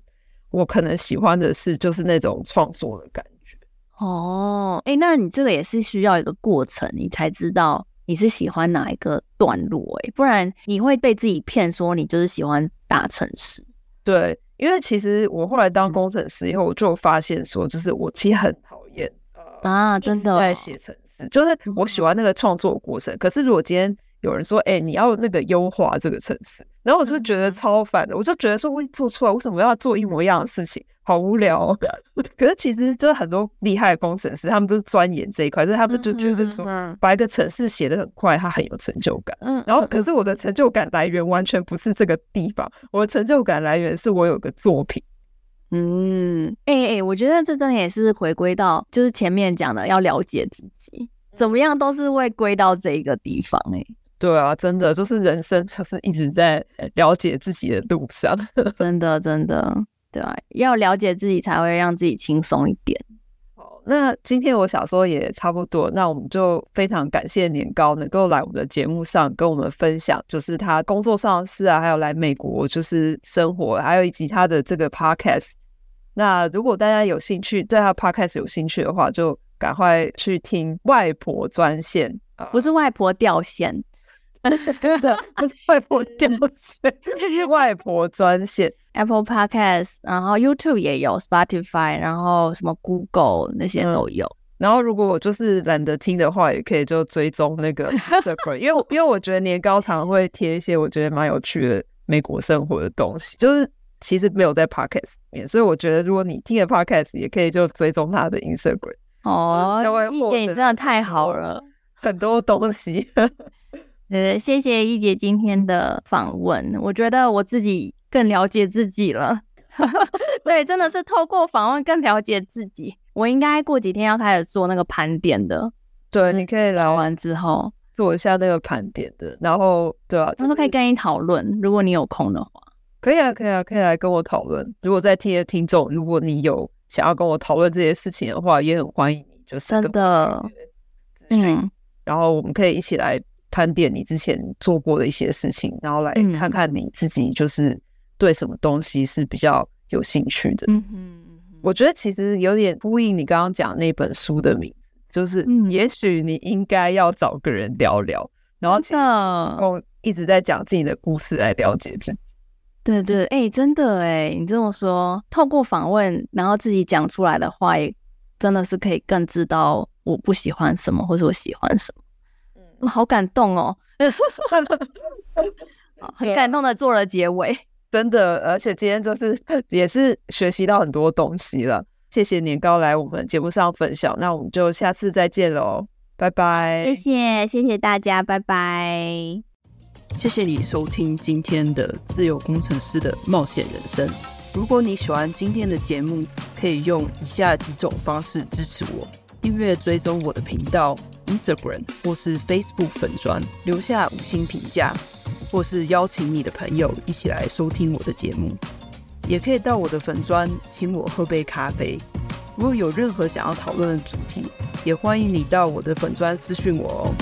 我可能喜欢的是就是那种创作的感觉。哦，哎，那你这个也是需要一个过程，你才知道你是喜欢哪一个段落，哎，不然你会被自己骗说你就是喜欢大城市。对。因为其实我后来当工程师以后，我就发现说，就是我其实很讨厌啊，真的在写程式，就是我喜欢那个创作过程。可是如果今天有人说，哎，你要那个优化这个城市，然后我就觉得超烦的，我就觉得说，我做出来为什么要做一模一样的事情？好无聊哦。可是其实就是很多厉害的工程师，他们都是钻研这一块，所以他们就觉得说，把一个城市写得很快，他很有成就感。嗯，然后可是我的成就感来源完全不是这个地方，我的成就感来源是我有个作品。嗯，哎、欸、哎、欸，我觉得这真的也是回归到就是前面讲的，要了解自己，怎么样都是会归到这一个地方、欸。哎，对啊，真的就是人生就是一直在了解自己的路上，真的真的。对啊，要了解自己才会让自己轻松一点。好，那今天我想说也差不多，那我们就非常感谢年糕能够来我们的节目上跟我们分享，就是他工作上的事啊，还有来美国就是生活，还有以及他的这个 podcast。那如果大家有兴趣，对他 podcast 有兴趣的话，就赶快去听外婆专线，不是外婆掉线。对的，不是外婆掉 线，是外婆专线。Apple Podcast，然后 YouTube 也有，Spotify，然后什么 Google 那些都有。嗯、然后如果我就是懒得听的话，也可以就追踪那个 Instagram，因为因为我觉得年糕常会贴一些我觉得蛮有趣的美国生活的东西，就是其实没有在 Podcast 里面，所以我觉得如果你听了 Podcast，也可以就追踪他的 Instagram。哦，一姐你真的太好了，很多东西。呃，谢谢一姐今天的访问，我觉得我自己更了解自己了。对，真的是透过访问更了解自己。我应该过几天要开始做那个盘点的。对，你可以聊完之后做一下那个盘点的，然后对啊，到时候可以跟你讨论，如果你有空的话。可以啊，可以啊，可以来跟我讨论。如果在听的听众，如果你有想要跟我讨论这些事情的话，也很欢迎你，就是真的，嗯，然后我们可以一起来。盘点你之前做过的一些事情，然后来看看你自己就是对什么东西是比较有兴趣的。嗯嗯，我觉得其实有点呼应你刚刚讲那本书的名字，就是也许你应该要找个人聊聊，然后哦一直在讲自己的故事来了解自己。对对，哎、欸，真的哎，你这么说，透过访问，然后自己讲出来的话，也真的是可以更知道我不喜欢什么，或是我喜欢什么。好感动哦，很感动的做了结尾，真的，而且今天就是 也是学习到很多东西了。谢谢年糕来我们节目上分享，那我们就下次再见喽，拜拜。谢谢，谢谢大家，拜拜。谢谢你收听今天的自由工程师的冒险人生。如果你喜欢今天的节目，可以用以下几种方式支持我：订阅追踪我的频道。Instagram 或是 Facebook 粉砖留下五星评价，或是邀请你的朋友一起来收听我的节目，也可以到我的粉砖请我喝杯咖啡。如果有任何想要讨论的主题，也欢迎你到我的粉砖私讯我哦。